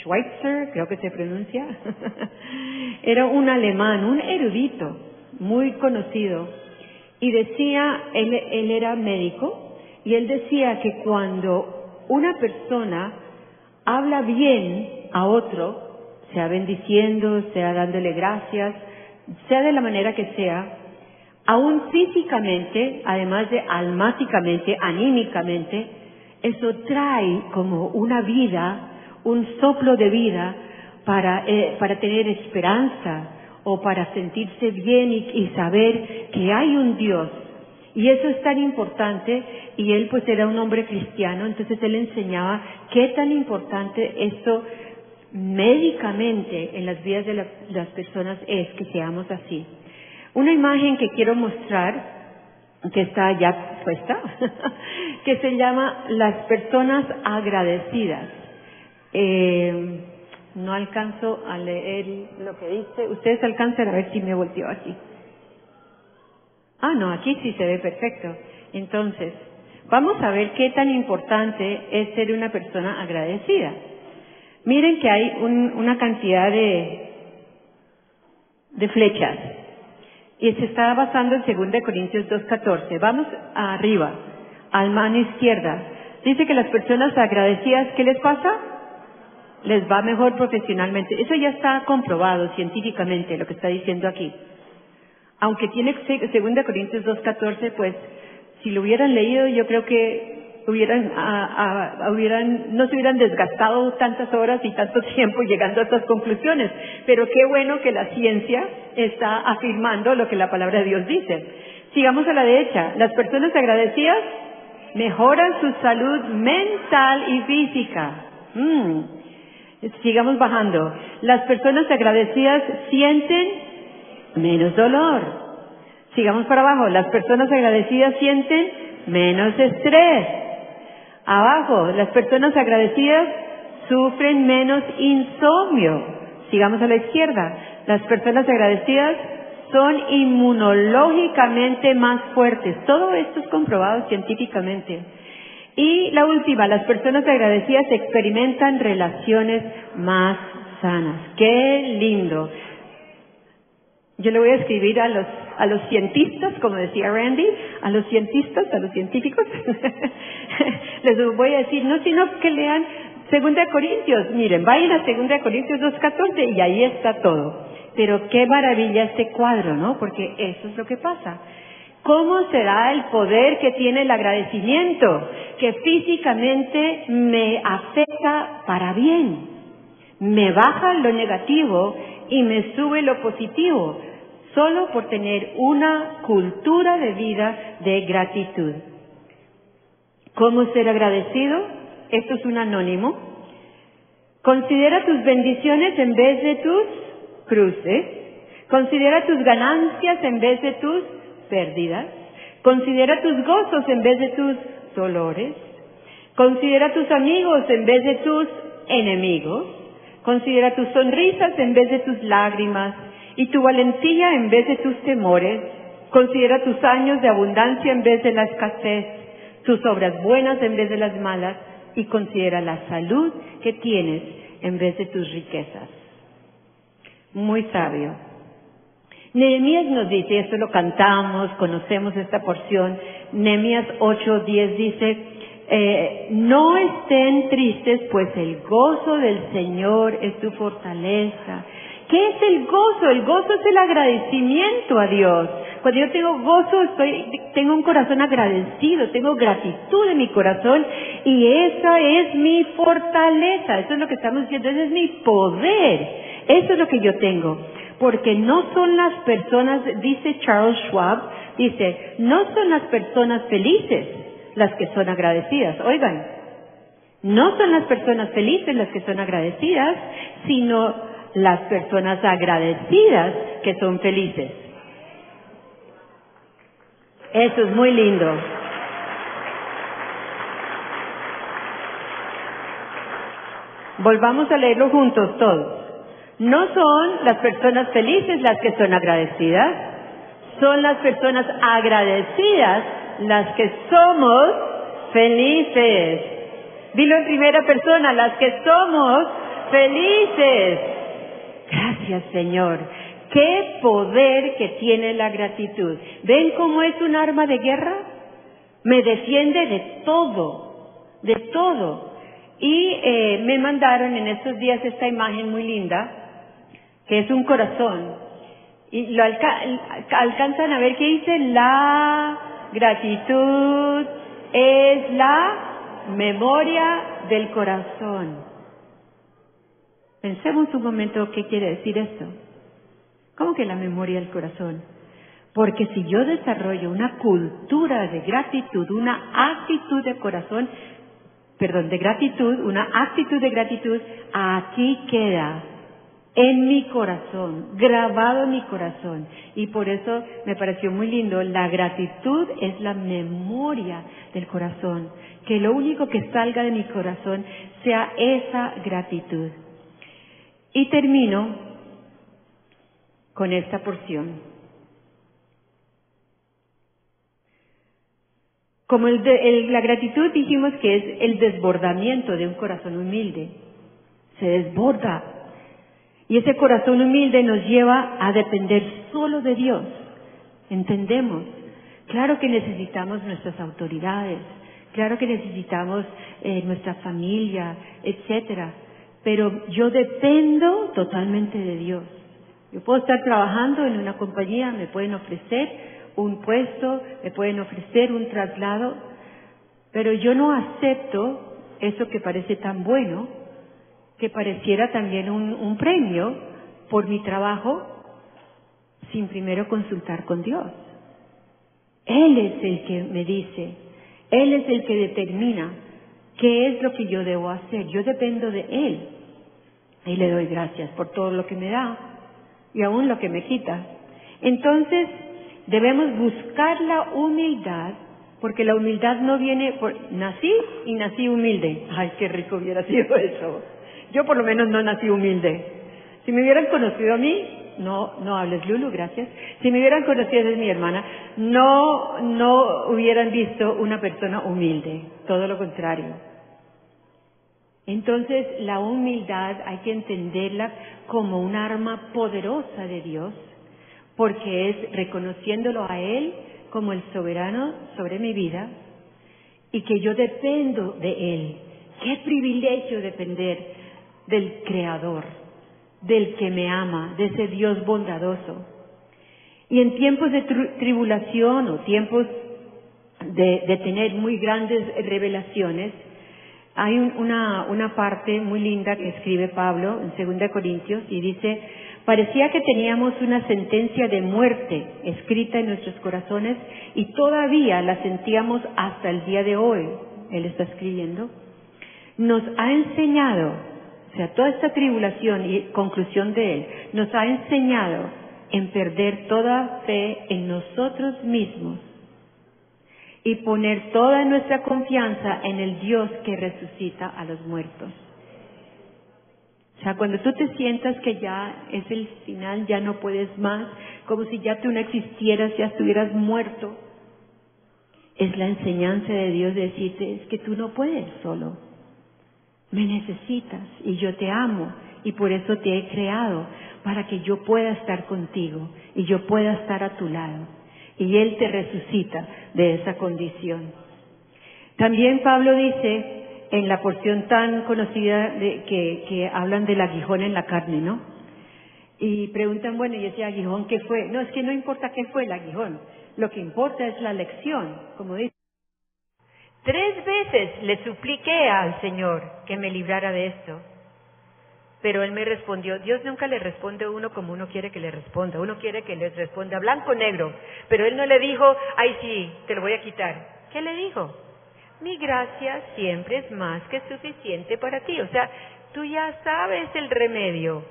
Schweitzer, creo que se pronuncia. era un alemán, un erudito, muy conocido. Y decía, él, él era médico, y él decía que cuando una persona habla bien a otro, sea bendiciendo, sea dándole gracias, sea de la manera que sea, aún físicamente, además de almáticamente, anímicamente, eso trae como una vida, un soplo de vida para, eh, para tener esperanza o para sentirse bien y, y saber que hay un Dios y eso es tan importante, y él pues era un hombre cristiano, entonces él enseñaba qué tan importante esto médicamente en las vidas de las personas es que seamos así. Una imagen que quiero mostrar, que está ya puesta, que se llama las personas agradecidas. Eh, no alcanzo a leer lo que dice. Ustedes alcanzan a ver si me volteó aquí. Ah, no, aquí sí se ve perfecto. Entonces, vamos a ver qué tan importante es ser una persona agradecida. Miren que hay una cantidad de, de flechas y se está basando en 2 Corintios 2.14. Vamos arriba, al mano izquierda. Dice que las personas agradecidas, ¿qué les pasa? Les va mejor profesionalmente. Eso ya está comprobado científicamente, lo que está diciendo aquí aunque tiene 2 Corintios 2.14, pues si lo hubieran leído yo creo que hubieran, no se hubieran desgastado tantas horas y tanto tiempo llegando a estas conclusiones. Pero qué bueno que la ciencia está afirmando lo que la palabra de Dios dice. Sigamos a la derecha. Las personas agradecidas mejoran su salud mental y física. Mm. Sigamos bajando. Las personas agradecidas sienten menos dolor. Sigamos para abajo. Las personas agradecidas sienten menos estrés. Abajo, las personas agradecidas sufren menos insomnio. Sigamos a la izquierda. Las personas agradecidas son inmunológicamente más fuertes. Todo esto es comprobado científicamente. Y la última, las personas agradecidas experimentan relaciones más sanas. ¡Qué lindo! Yo le voy a escribir a los, a los cientistas, como decía Randy, a los cientistas, a los científicos, les voy a decir, no, sino que lean Segunda Corintios, miren, vayan a Segunda Corintios 2.14 y ahí está todo. Pero qué maravilla este cuadro, ¿no? Porque eso es lo que pasa. ¿Cómo será el poder que tiene el agradecimiento? Que físicamente me afecta para bien. Me baja lo negativo y me sube lo positivo, solo por tener una cultura de vida de gratitud. ¿Cómo ser agradecido? Esto es un anónimo. Considera tus bendiciones en vez de tus cruces. Considera tus ganancias en vez de tus pérdidas. Considera tus gozos en vez de tus dolores. Considera tus amigos en vez de tus enemigos. Considera tus sonrisas en vez de tus lágrimas y tu valentía en vez de tus temores. Considera tus años de abundancia en vez de la escasez, tus obras buenas en vez de las malas y considera la salud que tienes en vez de tus riquezas muy sabio. Nehemías nos dice, esto lo cantamos, conocemos esta porción, Nehemías 8:10 dice, eh, no estén tristes, pues el gozo del Señor es tu fortaleza. ¿Qué es el gozo? El gozo es el agradecimiento a Dios. Cuando yo tengo gozo, estoy, tengo un corazón agradecido, tengo gratitud en mi corazón y esa es mi fortaleza. Eso es lo que estamos diciendo, ese es mi poder. Eso es lo que yo tengo. Porque no son las personas, dice Charles Schwab, dice, no son las personas felices las que son agradecidas. Oigan, no son las personas felices las que son agradecidas, sino las personas agradecidas que son felices. Eso es muy lindo. Volvamos a leerlo juntos todos. No son las personas felices las que son agradecidas, son las personas agradecidas las que somos felices. Dilo en primera persona, las que somos felices. Gracias Señor. Qué poder que tiene la gratitud. ¿Ven cómo es un arma de guerra? Me defiende de todo, de todo. Y eh, me mandaron en estos días esta imagen muy linda que es un corazón. Y lo alcanzan a ver que dice la gratitud es la memoria del corazón. Pensemos un momento qué quiere decir esto. ¿Cómo que la memoria del corazón? Porque si yo desarrollo una cultura de gratitud, una actitud de corazón, perdón, de gratitud, una actitud de gratitud, aquí queda en mi corazón, grabado en mi corazón. Y por eso me pareció muy lindo, la gratitud es la memoria del corazón, que lo único que salga de mi corazón sea esa gratitud. Y termino con esta porción. Como la gratitud dijimos que es el desbordamiento de un corazón humilde, se desborda y ese corazón humilde nos lleva a depender solo de Dios. Entendemos. Claro que necesitamos nuestras autoridades, claro que necesitamos eh, nuestra familia, etcétera. Pero yo dependo totalmente de Dios. Yo puedo estar trabajando en una compañía, me pueden ofrecer un puesto, me pueden ofrecer un traslado, Pero yo no acepto eso que parece tan bueno, que pareciera también un, premio por mi trabajo, sin primero consultar con Dios. Él es el que me dice, Él es el que determina qué es lo que yo debo hacer. Yo dependo de Él. Y le doy gracias por todo lo que me da y aún lo que me quita. Entonces, debemos buscar la humildad, porque la humildad no viene por... Nací y nací humilde. Ay, qué rico hubiera sido eso. Yo por lo menos no nací humilde. Si me hubieran conocido a mí, no, no hables Lulu, gracias. Si me hubieran conocido a mi hermana, no, no hubieran visto una persona humilde. Todo lo contrario. Entonces, la humildad hay que entenderla como un arma poderosa de Dios, porque es reconociéndolo a Él como el soberano sobre mi vida y que yo dependo de Él. Qué privilegio depender del Creador, del que me ama, de ese Dios bondadoso. Y en tiempos de tribulación o tiempos de, tener muy grandes revelaciones, hay una, una parte muy linda que escribe Pablo en 2 Corintios y dice, parecía que teníamos una sentencia de muerte escrita en nuestros corazones y todavía la sentíamos hasta el día de hoy. Él está escribiendo. Nos ha enseñado, o sea, toda esta tribulación y conclusión de Él, nos ha enseñado en perder toda fe en nosotros mismos y poner toda nuestra confianza en el Dios que resucita a los muertos. O sea, cuando tú te sientas que ya es el final, ya no puedes más, como si ya tú no existieras, ya estuvieras muerto, es la enseñanza de Dios de decirte, es que tú no puedes solo. Me necesitas y yo te amo y por eso te he creado, para que yo pueda estar contigo y yo pueda estar a tu lado y Él te resucita de esa condición. También Pablo dice en la porción tan conocida de, que, que hablan del aguijón en la carne, ¿no? Y preguntan, bueno, ¿y ese aguijón qué fue? No, es que no importa qué fue el aguijón, lo que importa es la lección, como dice. Tres veces le supliqué al Señor que me librara de esto. Pero él me respondió, Dios nunca le responde a uno como uno quiere que le responda, uno quiere que le responda blanco o negro, pero él no le dijo, ay sí, te lo voy a quitar. ¿Qué le dijo? Mi gracia siempre es más que suficiente para ti. O sea, tú ya sabes el remedio,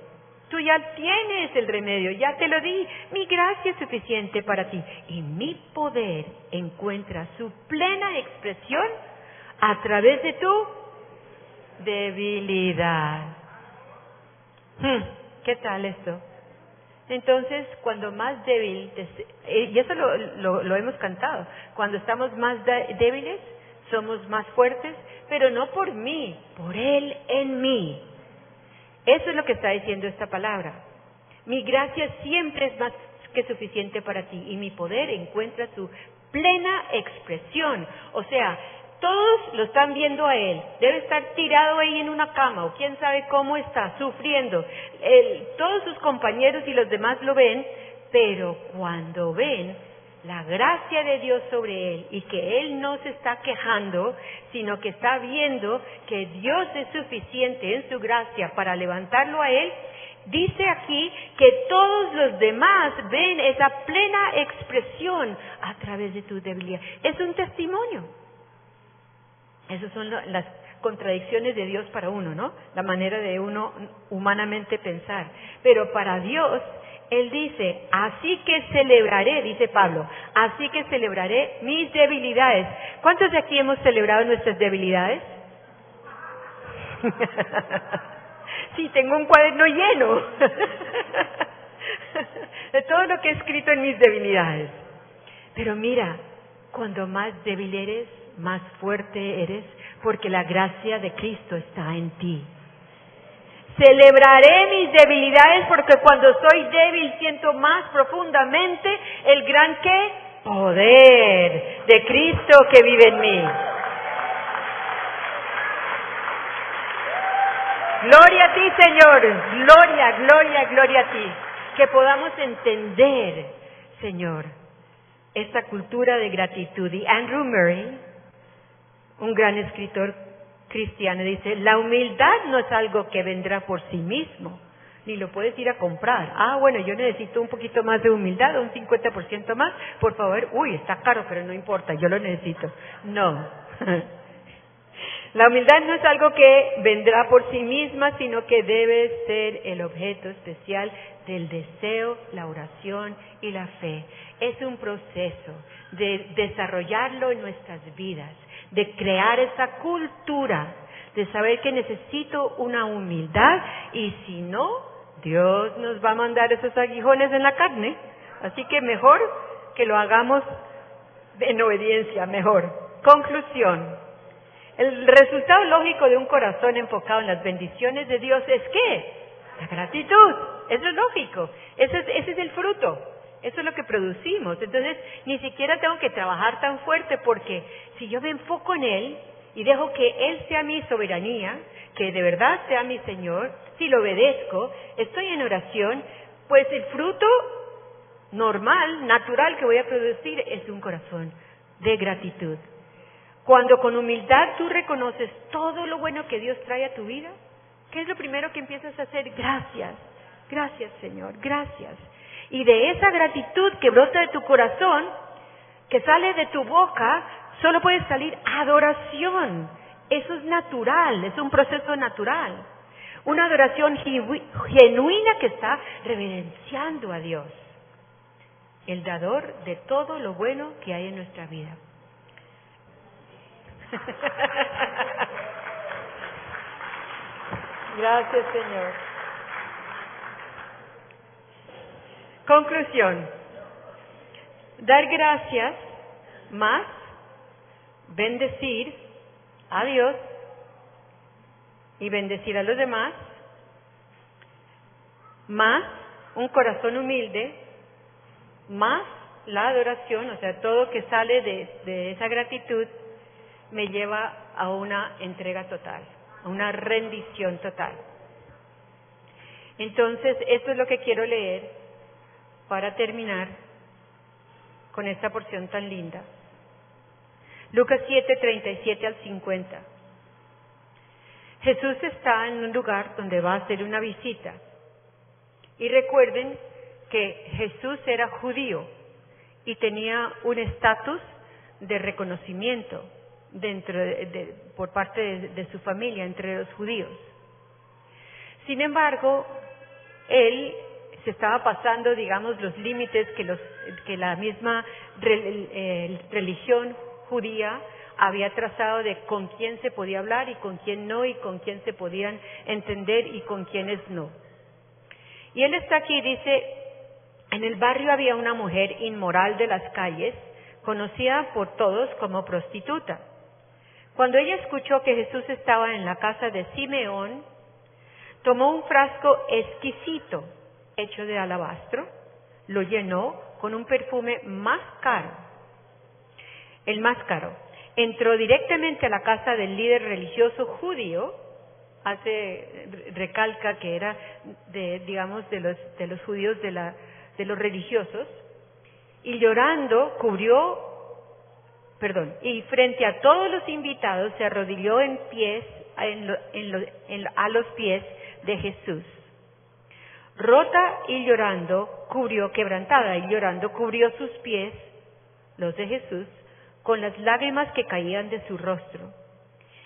tú ya tienes el remedio, ya te lo di, mi gracia es suficiente para ti. Y mi poder encuentra su plena expresión a través de tu debilidad. Hmm, ¿Qué tal esto? Entonces, cuando más débil, eh, y eso lo, lo, hemos cantado, cuando estamos más débiles, somos más fuertes, pero no por mí, por Él en mí. Eso es lo que está diciendo esta palabra. Mi gracia siempre es más que suficiente para ti y mi poder encuentra su plena expresión. O sea, todos lo están viendo a él. Debe estar tirado ahí en una cama o quién sabe cómo está, sufriendo. todos sus compañeros y los demás lo ven, pero cuando ven la gracia de Dios sobre él y que él no se está quejando, sino que está viendo que Dios es suficiente en su gracia para levantarlo a él, dice aquí que todos los demás ven esa plena expresión a través de tu debilidad. Es un testimonio. Esas son las contradicciones de Dios para uno, ¿no? La manera de uno humanamente pensar. Pero para Dios, Él dice, así que celebraré, dice Pablo, así que celebraré mis debilidades. ¿Cuántos de aquí hemos celebrado nuestras debilidades? sí, tengo un cuaderno lleno de todo lo que he escrito en mis debilidades. Pero mira, cuando más débil eres, más fuerte eres, porque la gracia de Cristo está en ti. Celebraré mis debilidades porque cuando soy débil siento más profundamente el gran qué? Poder de Cristo que vive en mí. Gloria a ti, Señor. Gloria, gloria, gloria a ti. Que podamos entender, Señor, esta cultura de gratitud. Y Andrew Murray un gran escritor cristiano, dice, la humildad no es algo que vendrá por sí mismo, ni lo puedes ir a comprar. Ah, bueno, yo necesito un poquito más de humildad, un 50% más, por favor, uy, está caro, pero no importa, yo lo necesito. No. La humildad no es algo que vendrá por sí misma, sino que debe ser el objeto especial del deseo, la oración y la fe. Es un proceso de desarrollarlo en nuestras vidas, de crear esa cultura, de saber que necesito una humildad y si no, Dios nos va a mandar esos aguijones en la carne. Así que mejor que lo hagamos en obediencia, mejor. Conclusión. El resultado lógico de un corazón enfocado en las bendiciones de Dios es qué? La gratitud. Eso es lógico. Ese es, ese es el fruto. Eso es lo que producimos. Entonces, ni siquiera tengo que trabajar tan fuerte porque si yo me enfoco en Él y dejo que Él sea mi soberanía, que de verdad sea mi Señor, si lo obedezco, estoy en oración, pues el fruto normal, natural que voy a producir es un corazón de gratitud. Cuando con humildad tú reconoces todo lo bueno que Dios trae a tu vida, ¿qué es lo primero que empiezas a hacer? Gracias, gracias Señor, gracias. Y de esa gratitud que brota de tu corazón, que sale de tu boca, solo puede salir adoración. Eso es natural, es un proceso natural. Una adoración genuina que está reverenciando a Dios, el dador de todo lo bueno que hay en nuestra vida. Gracias, Señor. Conclusión. Dar gracias más bendecir a Dios y bendecir a los demás, más un corazón humilde, más la adoración, o sea, todo que sale de, esa gratitud, me lleva a una entrega total, a una rendición total. Entonces, esto es lo que quiero leer para terminar con esta porción tan linda. Lucas 7, 37 al 50. Jesús está en un lugar donde va a hacer una visita. Y recuerden que Jesús era judío y tenía un estatus de reconocimiento dentro de, por parte de, su familia, entre los judíos. Sin embargo, él se estaba pasando, digamos, los límites que, los, que la misma religión judía había trazado de con quién se podía hablar y con quién no, y con quién se podían entender y con quiénes no. Y él está aquí, dice, en el barrio había una mujer inmoral de las calles, conocida por todos como prostituta. Cuando ella escuchó que Jesús estaba en la casa de Simeón, tomó un frasco exquisito hecho de alabastro, lo llenó con un perfume más caro, el más caro. Entró directamente a la casa del líder religioso judío, hace recalca que era de digamos de los de los judíos de la de los religiosos y llorando cubrió perdón, y frente a todos los invitados se arrodilló en pies, a los pies de Jesús. Rota y llorando, cubrió, quebrantada y llorando, cubrió sus pies, los de Jesús, con las lágrimas que caían de su rostro.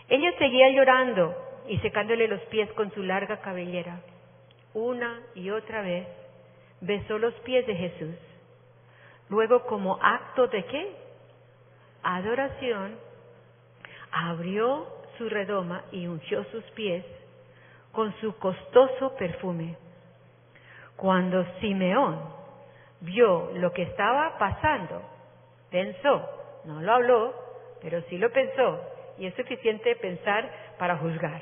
Ella seguía llorando y secándole los pies con su larga cabellera. Una y otra vez besó los pies de Jesús. Luego, como acto de qué? adoración, abrió su redoma y ungió sus pies con su costoso perfume. Cuando Simeón vio lo que estaba pasando, pensó, no lo habló, pero sí lo pensó, y es suficiente pensar para juzgar.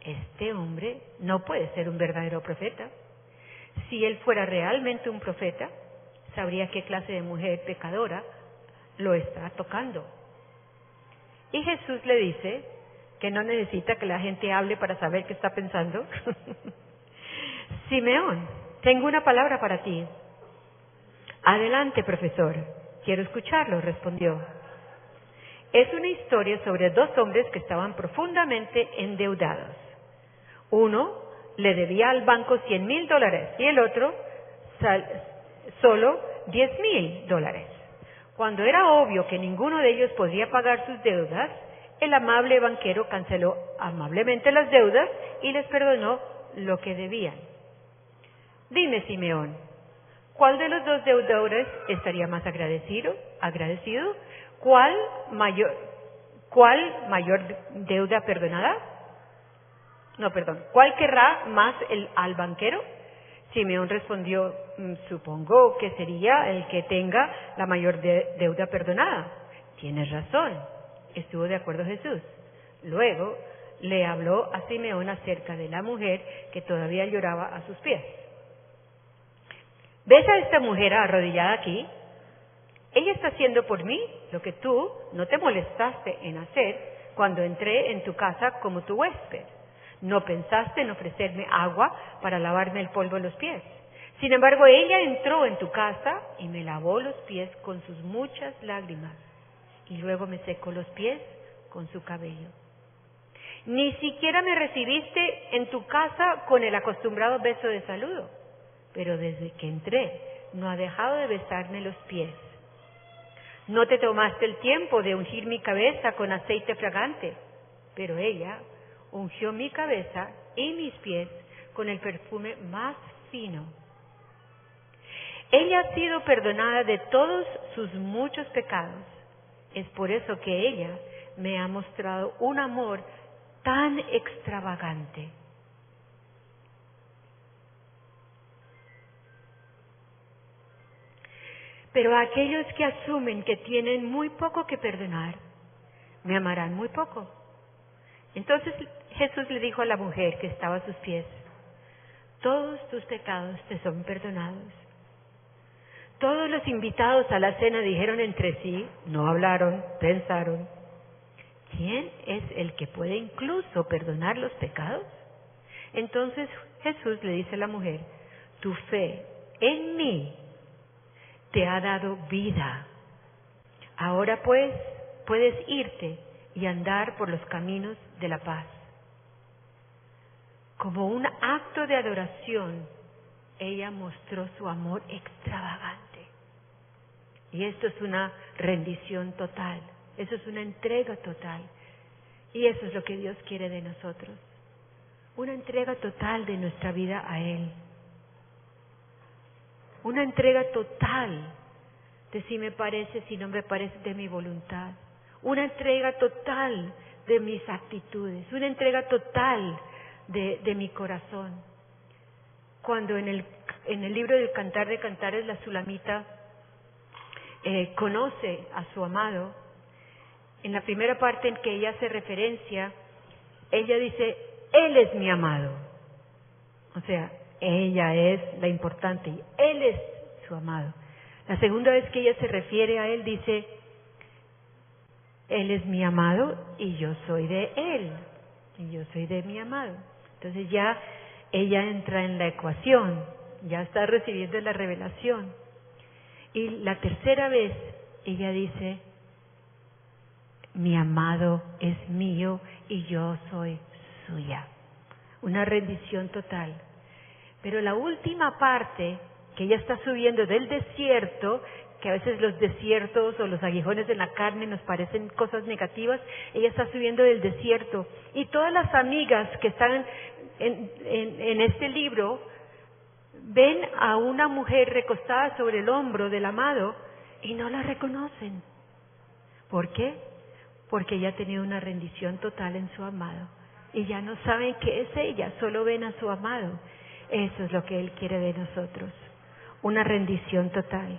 Este hombre no puede ser un verdadero profeta. Si él fuera realmente un profeta, sabría qué clase de mujer pecadora lo está tocando. Y Jesús le dice que no necesita que la gente hable para saber qué está pensando. Simeón, tengo una palabra para ti. Adelante, profesor. Quiero escucharlo, respondió. Es una historia sobre dos hombres que estaban profundamente endeudados. Uno le debía al banco 100 mil dólares y el otro solo 10 mil dólares. Cuando era obvio que ninguno de ellos podía pagar sus deudas, el amable banquero canceló amablemente las deudas y les perdonó lo que debían. Dime, Simeón, ¿cuál de los dos deudores estaría más agradecido? ¿Agradecido? ¿Cuál mayor, cuál mayor deuda perdonada? No, perdón. ¿Cuál querrá más el, al banquero? Simeón respondió, mm, supongo que sería el que tenga la mayor deuda perdonada. Tienes razón. Estuvo de acuerdo Jesús. Luego le habló a Simeón acerca de la mujer que todavía lloraba a sus pies. ¿Ves a esta mujer arrodillada aquí? Ella está haciendo por mí lo que tú no te molestaste en hacer cuando entré en tu casa como tu huésped. No pensaste en ofrecerme agua para lavarme el polvo en los pies. Sin embargo, ella entró en tu casa y me lavó los pies con sus muchas lágrimas y luego me secó los pies con su cabello. Ni siquiera me recibiste en tu casa con el acostumbrado beso de saludo pero desde que entré no ha dejado de besarme los pies. No te tomaste el tiempo de ungir mi cabeza con aceite fragante, pero ella ungió mi cabeza y mis pies con el perfume más fino. Ella ha sido perdonada de todos sus muchos pecados. Es por eso que ella me ha mostrado un amor tan extravagante. Pero aquellos que asumen que tienen muy poco que perdonar, me amarán muy poco. Entonces Jesús le dijo a la mujer que estaba a sus pies, todos tus pecados te son perdonados. Todos los invitados a la cena dijeron entre sí, no hablaron, pensaron, ¿quién es el que puede incluso perdonar los pecados? Entonces Jesús le dice a la mujer, tu fe en mí te ha dado vida. Ahora pues puedes irte y andar por los caminos de la paz. Como un acto de adoración, ella mostró su amor extravagante. Y esto es una rendición total, eso es una entrega total. Y eso es lo que Dios quiere de nosotros, una entrega total de nuestra vida a Él una entrega total de si me parece, si no me parece de mi voluntad, una entrega total de mis actitudes, una entrega total de, de mi corazón. Cuando en el, en el libro del Cantar de Cantares la Sulamita eh, conoce a su amado, en la primera parte en que ella hace referencia, ella dice, Él es mi amado. O sea, ella es la importante y Él es su amado. La segunda vez que ella se refiere a Él dice, Él es mi amado y yo soy de Él. Y yo soy de mi amado. Entonces ya ella entra en la ecuación, ya está recibiendo la revelación. Y la tercera vez ella dice, mi amado es mío y yo soy suya. Una rendición total. Pero la última parte, que ella está subiendo del desierto, que a veces los desiertos o los aguijones de la carne nos parecen cosas negativas, ella está subiendo del desierto. Y todas las amigas que están en, en, este libro ven a una mujer recostada sobre el hombro del amado y no la reconocen. ¿Por qué? Porque ella ha tenido una rendición total en su amado. Y ya no saben qué es ella, solo ven a su amado. Eso es lo que Él quiere de nosotros, una rendición total.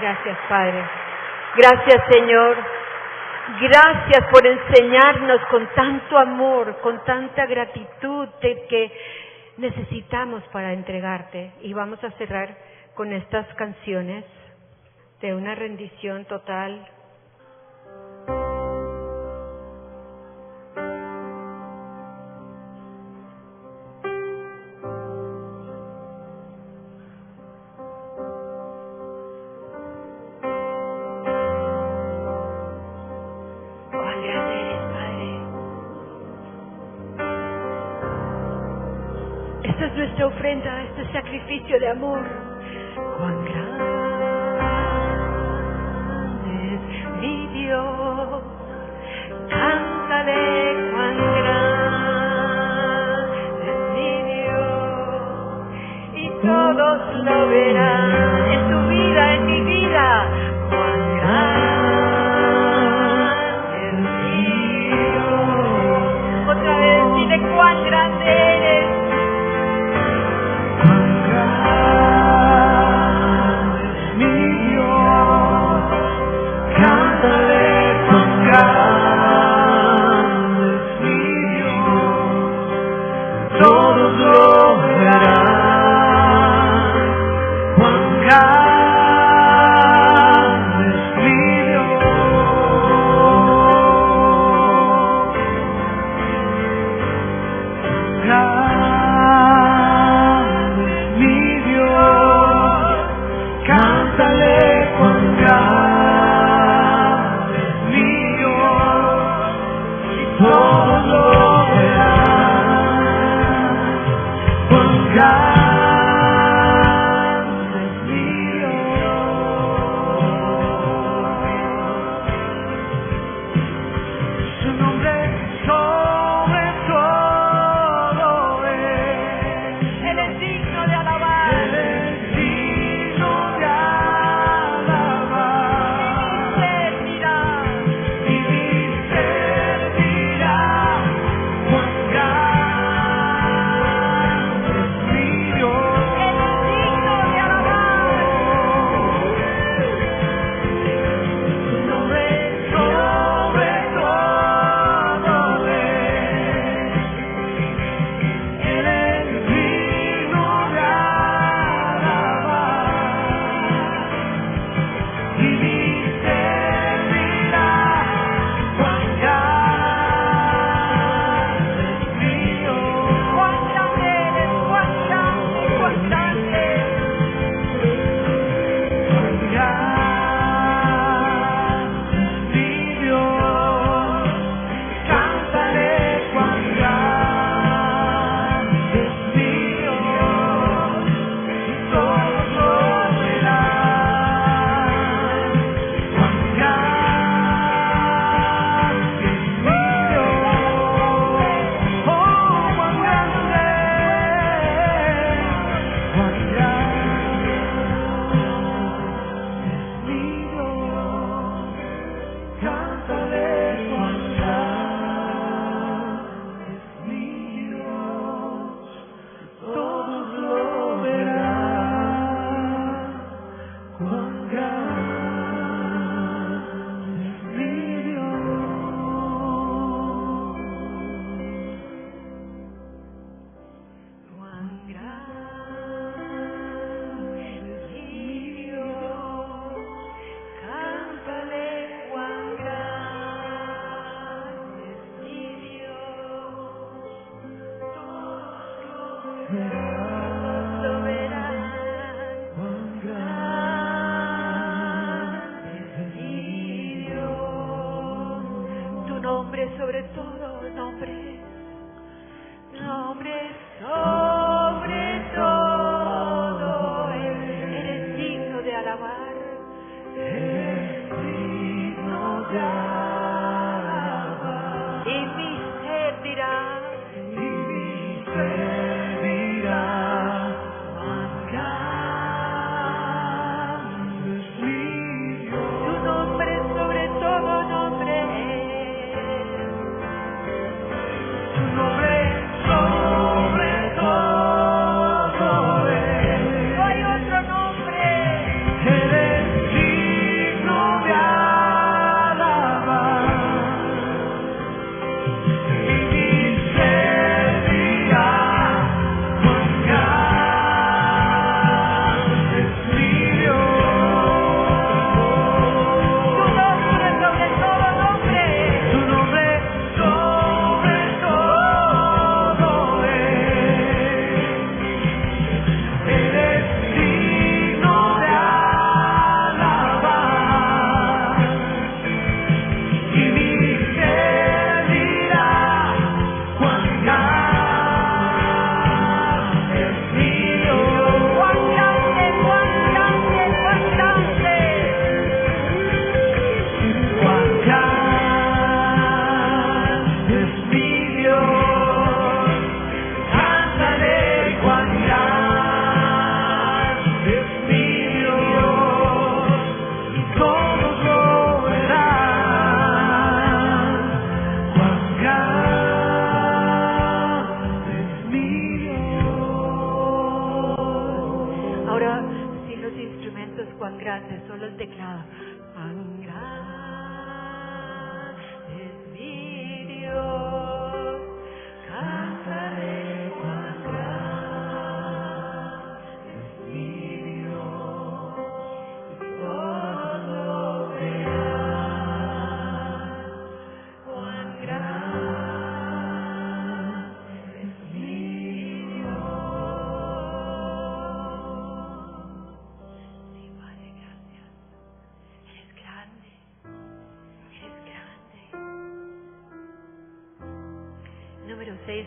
Gracias, Padre. Gracias, Señor. Gracias por enseñarnos con tanto amor, con tanta gratitud que necesitamos para entregarte. Y vamos a cerrar con estas canciones de una rendición total nuestra ofrenda este sacrificio de amor. Cuán grande es mi Dios, cántale cuán grande es mi Dios, y todos lo verán.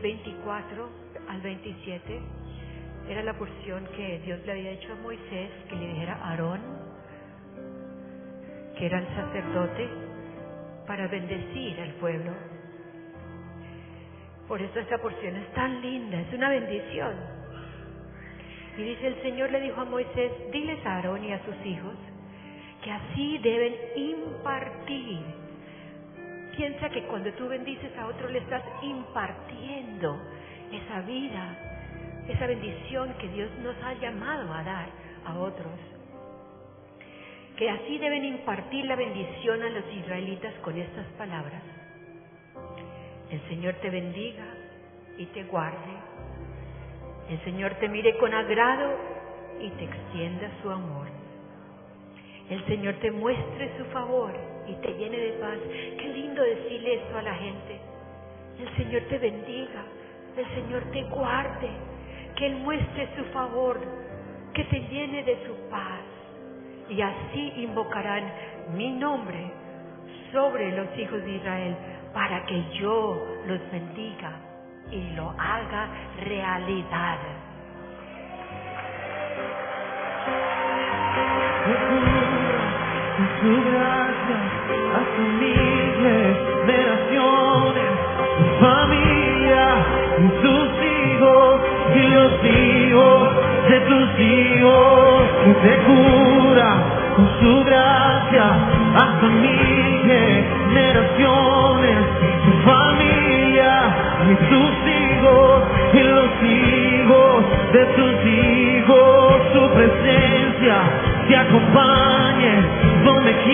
24 al 27 era la porción que Dios le había dicho a Moisés que le dijera a Aarón, que era el sacerdote, para bendecir al pueblo. Por eso esta porción es tan linda, es una bendición. Y dice el Señor le dijo a Moisés, diles a Aarón y a sus hijos que así deben impartir. Piensa que cuando tú bendices a otro le estás impartiendo esa vida, esa bendición que Dios nos ha llamado a dar a otros. Que así deben impartir la bendición a los israelitas con estas palabras. El Señor te bendiga y te guarde. El Señor te mire con agrado y te extienda su amor. El Señor te muestre su favor y te llene de paz. Qué lindo decirle esto a la gente. El Señor te bendiga, el Señor te guarde, que Él muestre su favor, que te llene de su paz. Y así invocarán mi nombre sobre los hijos de Israel para que yo los bendiga y lo haga realidad. Su gracia hasta mi generación, tu familia, y sus hijos, y los hijos, de sus hijos, que te cura con su gracia. Hasta mi generación, tu familia, y sus hijos, y los hijos, de sus hijos, su presencia, que acompañe donde quiera.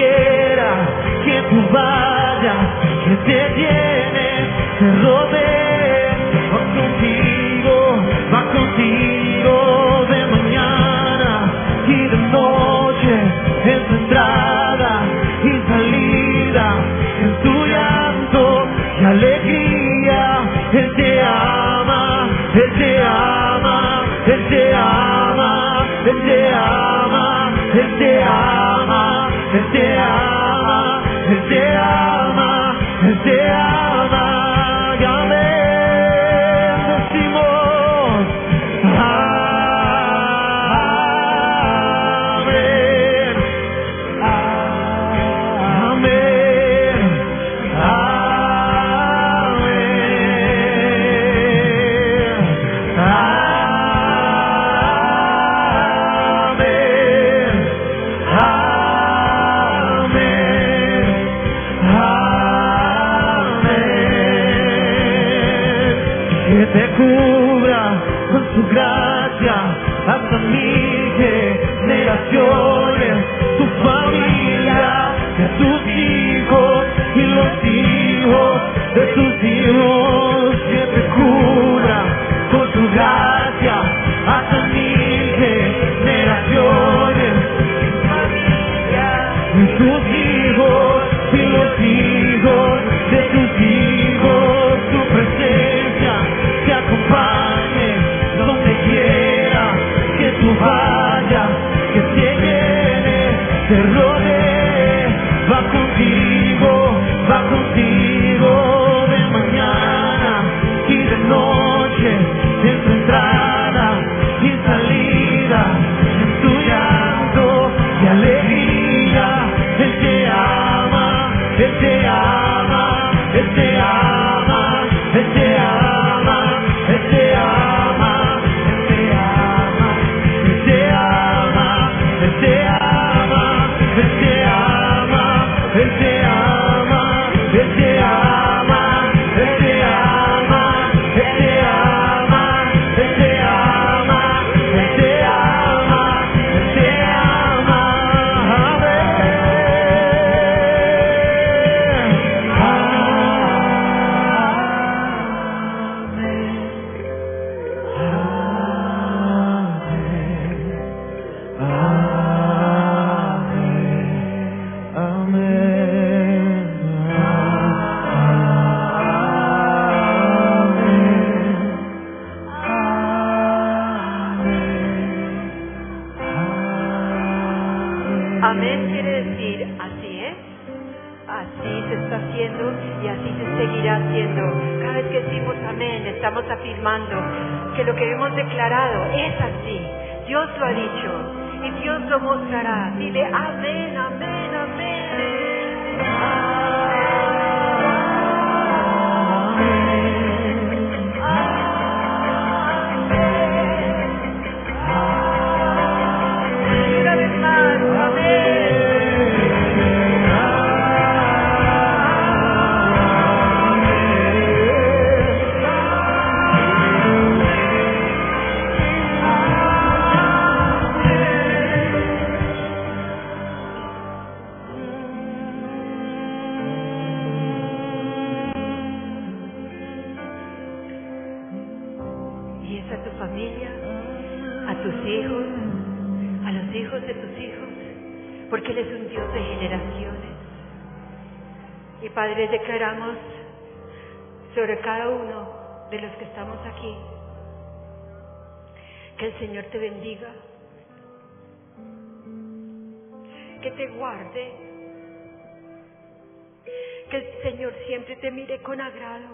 siempre te mire con agrado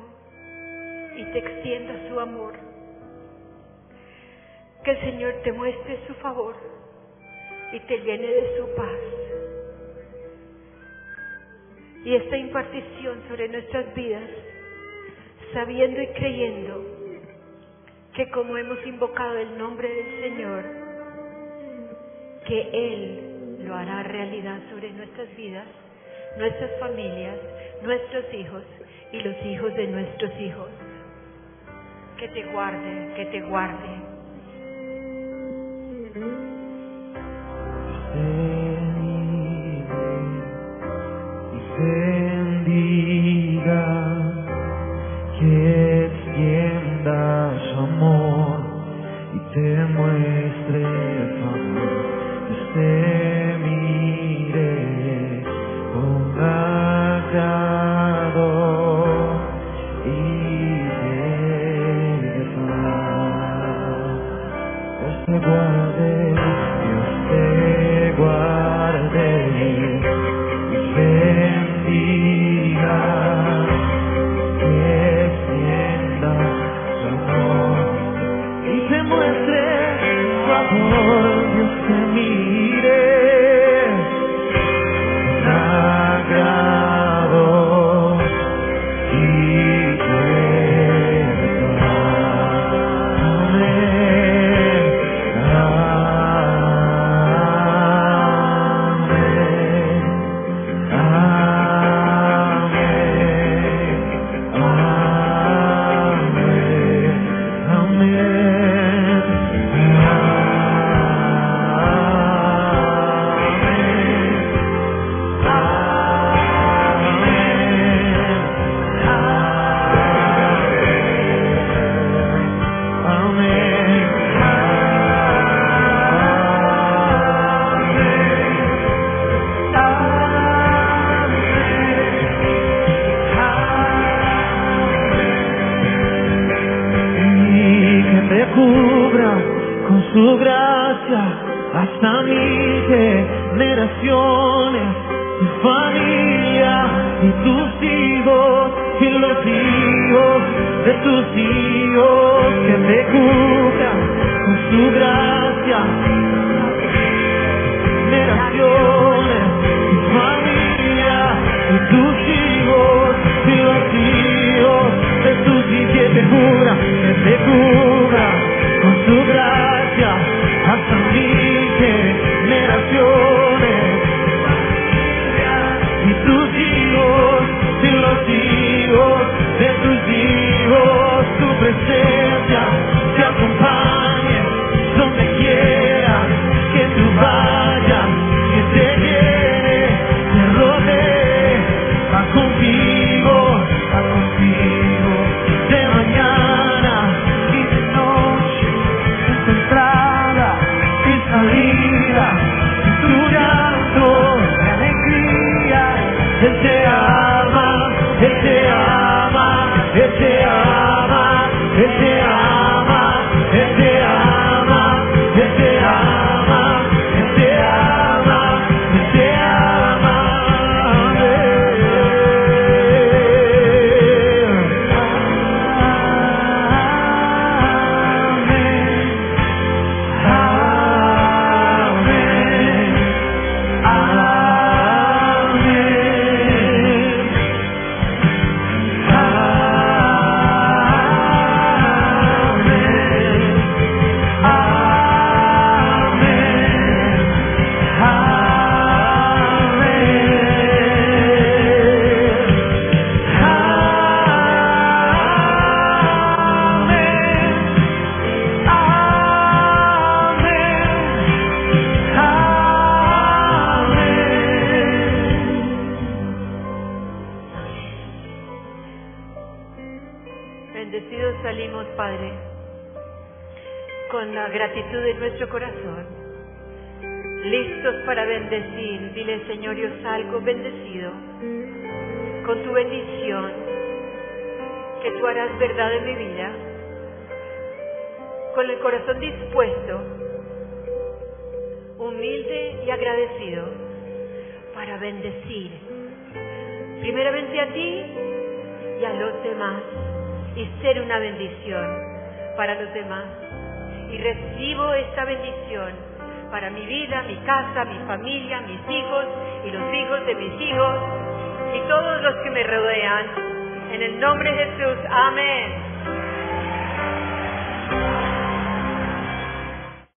y te extienda su amor. Que el Señor te muestre su favor y te llene de su paz. Y esta impartición sobre nuestras vidas, sabiendo y creyendo que como hemos invocado el nombre del Señor, que Él lo hará realidad sobre nuestras vidas nuestras familias, nuestros hijos y los hijos de nuestros hijos. Que te guarde, que te guarde. y los hijos.